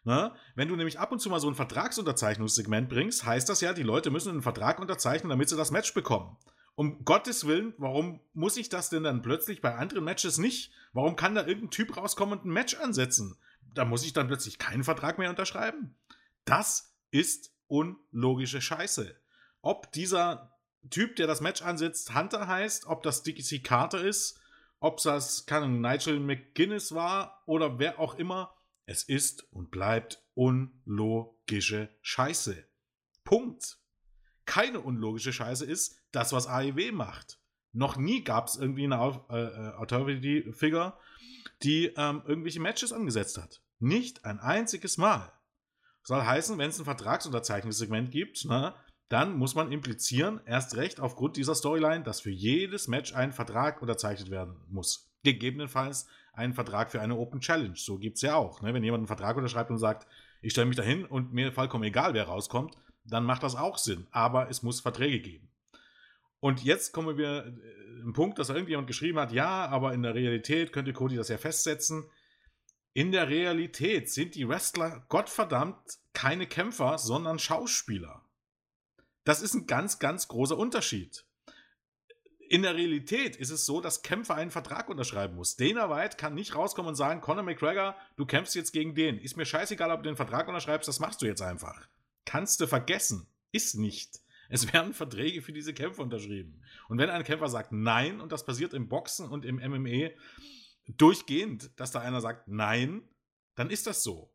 Ne? Wenn du nämlich ab und zu mal so ein Vertragsunterzeichnungssegment bringst, heißt das ja, die Leute müssen einen Vertrag unterzeichnen, damit sie das Match bekommen. Um Gottes Willen, warum muss ich das denn dann plötzlich bei anderen Matches nicht? Warum kann da irgendein Typ rauskommen und ein Match ansetzen? Da muss ich dann plötzlich keinen Vertrag mehr unterschreiben. Das ist unlogische Scheiße. Ob dieser Typ, der das Match ansetzt, Hunter heißt, ob das Dixie Carter ist, ob das, keine Nigel McGuinness war oder wer auch immer, es ist und bleibt unlogische Scheiße. Punkt. Keine unlogische Scheiße ist das, was AEW macht. Noch nie gab es irgendwie eine äh, äh, Authority-Figure, die ähm, irgendwelche Matches angesetzt hat. Nicht ein einziges Mal. Soll heißen, wenn es ein Vertragsunterzeichnungssegment gibt, na, dann muss man implizieren, erst recht aufgrund dieser Storyline, dass für jedes Match ein Vertrag unterzeichnet werden muss. Gegebenenfalls einen Vertrag für eine Open Challenge. So gibt es ja auch. Ne? Wenn jemand einen Vertrag unterschreibt und sagt, ich stelle mich dahin und mir vollkommen egal, wer rauskommt, dann macht das auch Sinn. Aber es muss Verträge geben. Und jetzt kommen wir äh, im Punkt, dass irgendjemand geschrieben hat, ja, aber in der Realität könnte Cody das ja festsetzen. In der Realität sind die Wrestler Gottverdammt keine Kämpfer, sondern Schauspieler. Das ist ein ganz, ganz großer Unterschied in der Realität ist es so, dass Kämpfer einen Vertrag unterschreiben muss. Dana White kann nicht rauskommen und sagen, Conor McGregor, du kämpfst jetzt gegen den. Ist mir scheißegal, ob du den Vertrag unterschreibst, das machst du jetzt einfach. Kannst du vergessen. Ist nicht. Es werden Verträge für diese Kämpfer unterschrieben. Und wenn ein Kämpfer sagt Nein, und das passiert im Boxen und im MMA durchgehend, dass da einer sagt Nein, dann ist das so.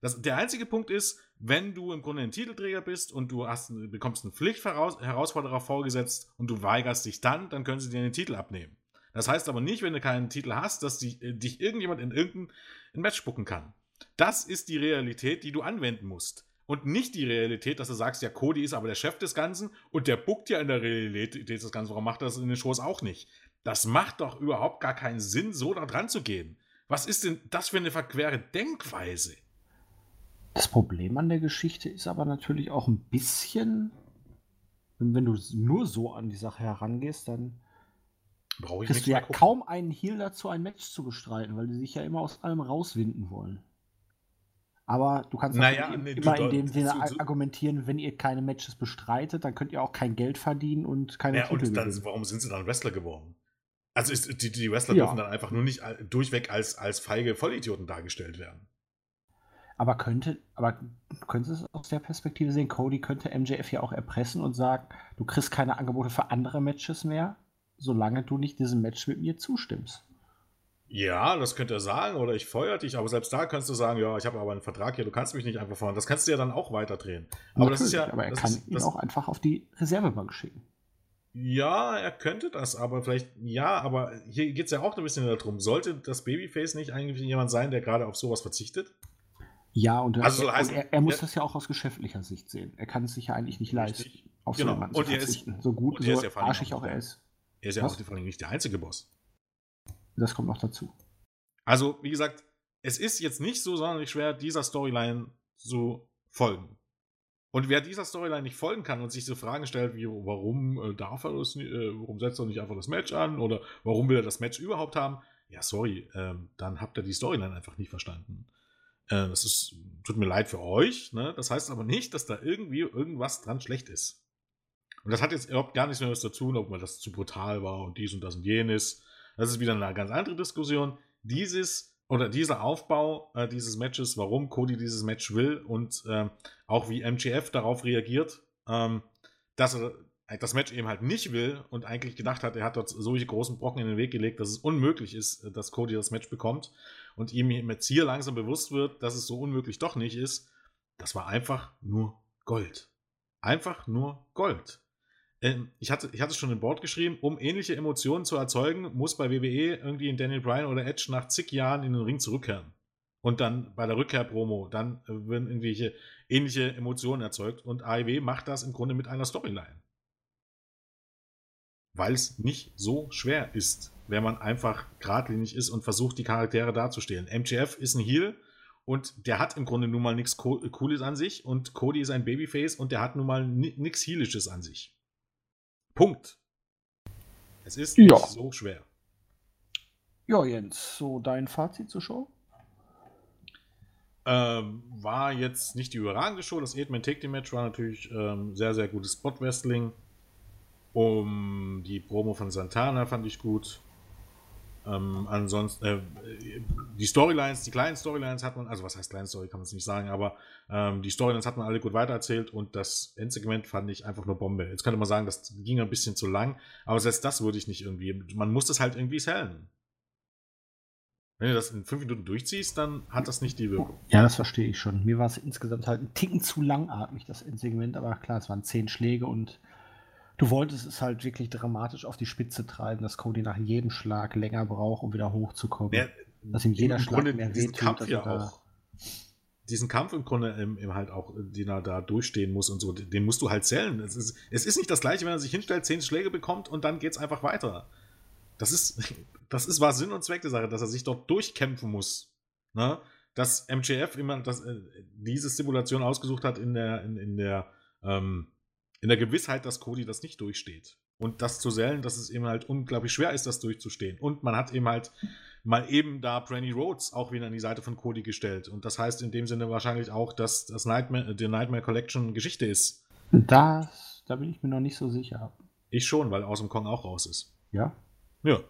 Das, der einzige Punkt ist, wenn du im Grunde ein Titelträger bist und du hast, bekommst einen Pflichtherausforderer vorgesetzt und du weigerst dich dann, dann können sie dir den Titel abnehmen. Das heißt aber nicht, wenn du keinen Titel hast, dass die, äh, dich irgendjemand in irgendein Match spucken kann. Das ist die Realität, die du anwenden musst. Und nicht die Realität, dass du sagst, ja, Cody ist aber der Chef des Ganzen und der buckt ja in der Realität das Ganze. Warum macht das in den Shows auch nicht? Das macht doch überhaupt gar keinen Sinn, so da dran zu gehen. Was ist denn das für eine verquere Denkweise? Das Problem an der Geschichte ist aber natürlich auch ein bisschen, wenn du nur so an die Sache herangehst, dann Brauche ich kriegst du ja kaum einen Heal dazu, ein Match zu bestreiten, weil die sich ja immer aus allem rauswinden wollen. Aber du kannst naja, nee, immer in dem Sinne argumentieren, wenn ihr keine Matches bestreitet, dann könnt ihr auch kein Geld verdienen und keine ja, Titel und dann, Warum sind sie dann Wrestler geworden? Also ist, die, die Wrestler ja. dürfen dann einfach nur nicht durchweg als, als feige Vollidioten dargestellt werden. Aber könnte, aber könntest du es aus der Perspektive sehen? Cody könnte MJF ja auch erpressen und sagen, du kriegst keine Angebote für andere Matches mehr, solange du nicht diesem Match mit mir zustimmst. Ja, das könnte er sagen, oder ich feuer dich, aber selbst da kannst du sagen, ja, ich habe aber einen Vertrag hier, du kannst mich nicht einfach feuern. Das kannst du ja dann auch weiterdrehen. Aber Natürlich, das ist ja. Aber er kann ist, ihn auch einfach auf die Reservebank schicken. Ja, er könnte das, aber vielleicht, ja, aber hier geht es ja auch ein bisschen darum. Sollte das Babyface nicht eigentlich jemand sein, der gerade auf sowas verzichtet? Ja, und, also er, heißt, er, er, muss ja, das ja auch aus geschäftlicher Sicht sehen. Er kann es sich ja eigentlich nicht leisten, auf genau. so jemanden und zu verzichten. Ist, so gut, so ja arschig auch er ist. Er ist ja Was? auch vor allem nicht der einzige Boss. Das kommt noch dazu. Also, wie gesagt, es ist jetzt nicht so sonderlich schwer, dieser Storyline zu folgen. Und wer dieser Storyline nicht folgen kann und sich so Fragen stellt, wie warum äh, darf er das, äh, warum setzt er nicht einfach das Match an oder warum will er das Match überhaupt haben, ja, sorry, ähm, dann habt ihr die Storyline einfach nicht verstanden. Äh, das ist, tut mir leid für euch, ne? Das heißt aber nicht, dass da irgendwie irgendwas dran schlecht ist. Und das hat jetzt überhaupt gar nichts mehr was dazu ob man das zu brutal war und dies und das und jenes. Das ist wieder eine ganz andere Diskussion. Dieses oder dieser Aufbau äh, dieses Matches, warum Cody dieses Match will und äh, auch wie MGF darauf reagiert, ähm, dass er das Match eben halt nicht will und eigentlich gedacht hat, er hat dort solche großen Brocken in den Weg gelegt, dass es unmöglich ist, dass Cody das Match bekommt und ihm jetzt hier langsam bewusst wird, dass es so unmöglich doch nicht ist, das war einfach nur Gold. Einfach nur Gold. Ähm, ich hatte, ich hatte es schon im Board geschrieben, um ähnliche Emotionen zu erzeugen, muss bei WWE irgendwie in Daniel Bryan oder Edge nach zig Jahren in den Ring zurückkehren. Und dann bei der Rückkehr-Promo, dann äh, werden irgendwelche ähnliche Emotionen erzeugt. Und AEW macht das im Grunde mit einer Storyline. Weil es nicht so schwer ist, wenn man einfach geradlinig ist und versucht, die Charaktere darzustellen. MJF ist ein Heel und der hat im Grunde nun mal nichts Cooles an sich und Cody ist ein Babyface und der hat nun mal nichts Heelisches an sich. Punkt. Es ist ja. nicht so schwer. Ja, Jens, so dein Fazit zur Show? Ähm, war jetzt nicht die überragende Show. Das Eight-Man Take the Match war natürlich ähm, sehr, sehr gutes Spot-Wrestling. Um die Promo von Santana fand ich gut. Ähm, ansonsten, äh, die Storylines, die kleinen Storylines hat man, also was heißt kleine Story, kann man es nicht sagen, aber ähm, die Storylines hat man alle gut weitererzählt und das Endsegment fand ich einfach nur Bombe. Jetzt könnte man sagen, das ging ein bisschen zu lang, aber selbst das würde ich nicht irgendwie, man muss das halt irgendwie sellen. Wenn du das in fünf Minuten durchziehst, dann hat das nicht die Wirkung. Ja, das verstehe ich schon. Mir war es insgesamt halt ein Ticken zu langatmig, das Endsegment, aber klar, es waren zehn Schläge und Du wolltest es halt wirklich dramatisch auf die Spitze treiben, dass Cody nach jedem Schlag länger braucht, um wieder hochzukommen. Ja, dass ihm jeder Schlag Grunde mehr wehtut. Kampf ja auch. Diesen Kampf im Grunde im, im, halt auch, den er da durchstehen muss und so, den musst du halt zählen. Es ist, es ist nicht das gleiche, wenn er sich hinstellt, zehn Schläge bekommt und dann geht es einfach weiter. Das ist, das ist war Sinn und Zweck der Sache, dass er sich dort durchkämpfen muss. Ne? Dass MJF immer das, äh, diese Simulation ausgesucht hat in der, in, in der ähm, in der Gewissheit, dass Cody das nicht durchsteht. Und das zu sellen, dass es eben halt unglaublich schwer ist, das durchzustehen. Und man hat eben halt mal eben da Brandy Rhodes auch wieder an die Seite von Cody gestellt. Und das heißt in dem Sinne wahrscheinlich auch, dass das Nightmare, die Nightmare Collection Geschichte ist. Das, da bin ich mir noch nicht so sicher. Ich schon, weil Awesome Kong auch raus ist. Ja? Ja.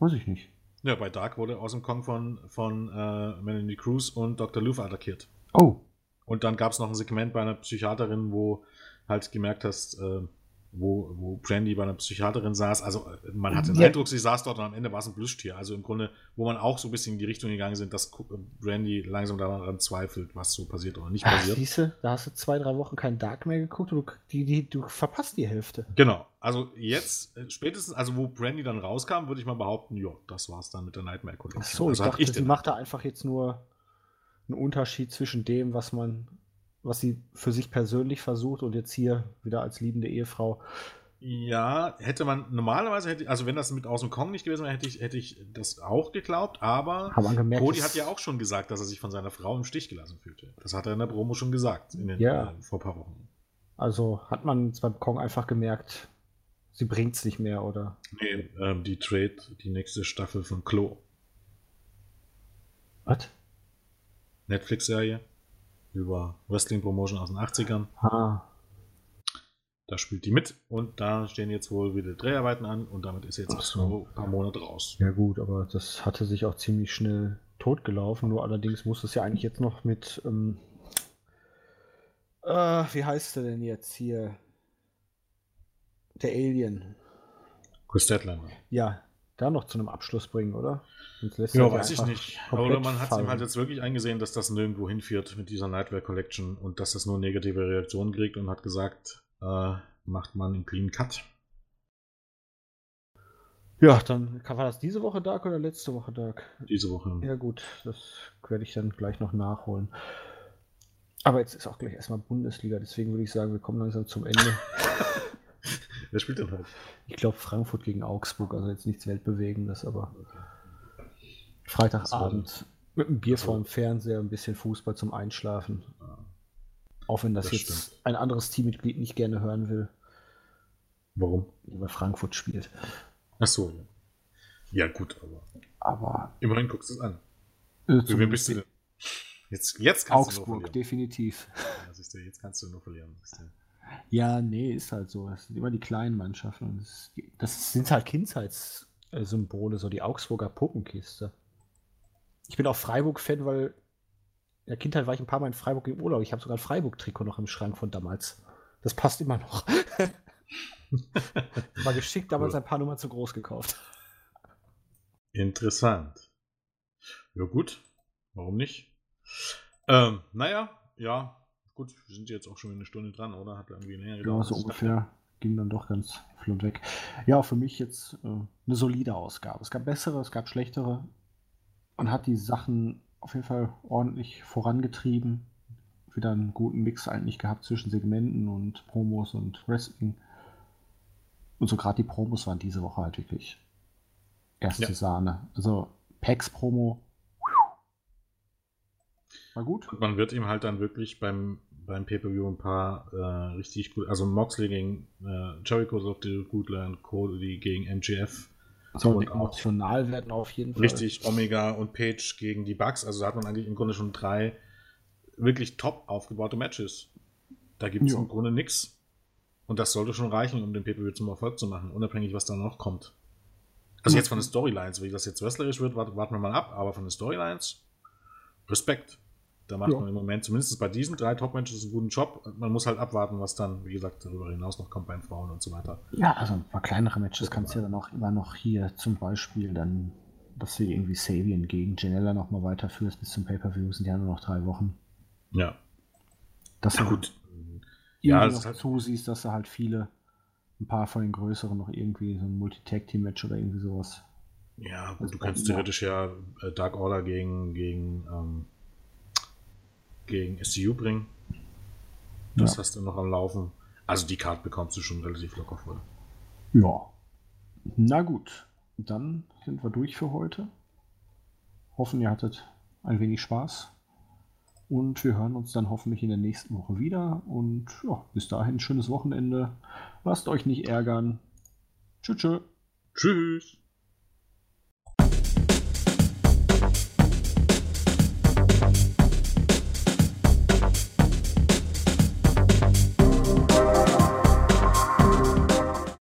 Weiß ich nicht. Ja, bei Dark wurde Awesome Kong von, von äh, Melanie Cruz und Dr. Luther attackiert. Oh. Und dann gab es noch ein Segment bei einer Psychiaterin, wo halt gemerkt hast, äh, wo, wo Brandy bei einer Psychiaterin saß. Also äh, man hatte den ja. Eindruck, sie saß dort und am Ende war es ein Plüschtier. Also im Grunde, wo man auch so ein bisschen in die Richtung gegangen sind, dass Brandy langsam daran zweifelt, was so passiert oder nicht passiert. Siehste, da hast du zwei, drei Wochen kein Dark mehr geguckt und du, die, die, du verpasst die Hälfte. Genau. Also jetzt, äh, spätestens, also wo Brandy dann rauskam, würde ich mal behaupten, ja, das war es dann mit der Nightmare Collection. Ach so, also ich dachte, ich sie macht da einfach jetzt nur einen Unterschied zwischen dem, was man was sie für sich persönlich versucht und jetzt hier wieder als liebende Ehefrau. Ja, hätte man normalerweise hätte also wenn das mit aus dem Kong nicht gewesen wäre, hätte ich, hätte ich das auch geglaubt, aber gemerkt, Cody hat ja auch schon gesagt, dass er sich von seiner Frau im Stich gelassen fühlte. Das hat er in der Promo schon gesagt, in den, ja. äh, vor ein paar Wochen. Also hat man beim Kong einfach gemerkt, sie bringt es nicht mehr, oder? Nee, ähm, die Trade, die nächste Staffel von Klo. Was? Netflix-Serie über Wrestling-Promotion aus den 80ern. Ah. Da spielt die mit und da stehen jetzt wohl wieder Dreharbeiten an und damit ist jetzt so. ein paar Monate raus. Ja gut, aber das hatte sich auch ziemlich schnell totgelaufen. Nur allerdings muss es ja eigentlich jetzt noch mit ähm, äh, wie heißt der denn jetzt hier? Der Alien. Chris Deadline. Ja, da noch zu einem Abschluss bringen, oder? ja, weiß ich nicht. Oder man hat ihm halt jetzt wirklich eingesehen, dass das nirgendwo hinführt mit dieser Nightwear Collection und dass das nur negative Reaktionen kriegt und hat gesagt, äh, macht man einen Clean Cut. Ja, dann war das diese Woche Dark oder letzte Woche Dark? Diese Woche. Ja, gut, das werde ich dann gleich noch nachholen. Aber jetzt ist auch gleich erstmal Bundesliga, deswegen würde ich sagen, wir kommen langsam zum Ende. Wer spielt denn halt? Ich glaube Frankfurt gegen Augsburg, also jetzt nichts Weltbewegendes, aber Freitagabend mit einem Bier vor dem Fernseher, ein bisschen Fußball zum Einschlafen. Auch wenn das, das jetzt stimmt. ein anderes Teammitglied nicht gerne hören will. Warum? Weil Frankfurt spielt. Ach so. Ja, gut, aber. Aber. Immerhin guckst du es an. Äh, Wie bist du denn? Jetzt, jetzt kannst Augsburg, du nur verlieren. definitiv. Ja, du, jetzt kannst du nur verlieren. Ja, nee, ist halt so. Es sind immer die kleinen Mannschaften. Und es, das sind halt Kindheitssymbole, so die Augsburger Puppenkiste. Ich bin auch Freiburg-Fan, weil in der Kindheit war ich ein paar Mal in Freiburg im Urlaub. Ich habe sogar ein Freiburg-Trikot noch im Schrank von damals. Das passt immer noch. war geschickt, damals Cool. ein paar Nummern zu groß gekauft. Interessant. Ja, gut. Warum nicht? Ähm, naja, ja. Gut, wir sind jetzt auch schon eine Stunde dran, oder? Hat irgendwie länger Ja, gedauert, so als ich ungefähr. Ging dann doch ganz flott weg. Ja, für mich jetzt äh, eine solide Ausgabe. Es gab bessere, es gab schlechtere. Man hat die Sachen auf jeden Fall ordentlich vorangetrieben. Wieder einen guten Mix eigentlich gehabt zwischen Segmenten und Promos und Wrestling. Und so gerade die Promos waren diese Woche halt wirklich erste Ja. Sahne. Also Pax Promo war gut. Und man wird ihm halt dann wirklich beim, beim Pay-Per-View ein paar äh, richtig gut, also Moxley gegen äh, Jericho sollte gut lernen, Cody gegen MGF, Soll Und auch- emotional werden auf jeden Fall. richtig Omega und Page gegen die Bucks, also da hat man eigentlich im Grunde schon drei wirklich top aufgebaute Matches. Da gibt es im Grunde nichts. Und das sollte schon reichen, um den Pay-Per-View zum Erfolg zu machen, unabhängig, was da noch kommt. Also jetzt von den Storylines, wie das jetzt wrestlerisch wird, warten wir mal ab, aber von den Storylines, Respekt. Da macht Ja. man im Moment, zumindest bei diesen drei Top-Matches, einen guten Job. Man muss halt abwarten, was dann, wie gesagt, darüber hinaus noch kommt bei den Frauen und so weiter. Ja, also ein paar kleinere Matches kannst du ja dann auch immer noch hier zum Beispiel dann, dass du irgendwie Sabian gegen Janella nochmal weiterführst bis zum Pay-Per-View, sind ja nur noch drei Wochen. Ja, Dass ja du gut. ja, noch das ist halt- zusiehst, dass du halt viele, ein paar von den größeren noch irgendwie so ein Multi-Tag-Team-Match oder irgendwie sowas. Ja, gut, du braucht kannst theoretisch ja äh, Dark Order gegen, gegen, ähm, gegen SCU bringen. Das Ja. hast du noch am Laufen. Also die Card bekommst du schon relativ locker voll. Ja. Na gut, dann sind wir durch für heute. Hoffen, ihr hattet ein wenig Spaß. Und wir hören uns dann hoffentlich in der nächsten Woche wieder. Und ja, bis dahin schönes Wochenende. Lasst euch nicht ärgern. Tschüss. tschüss. Tschüss!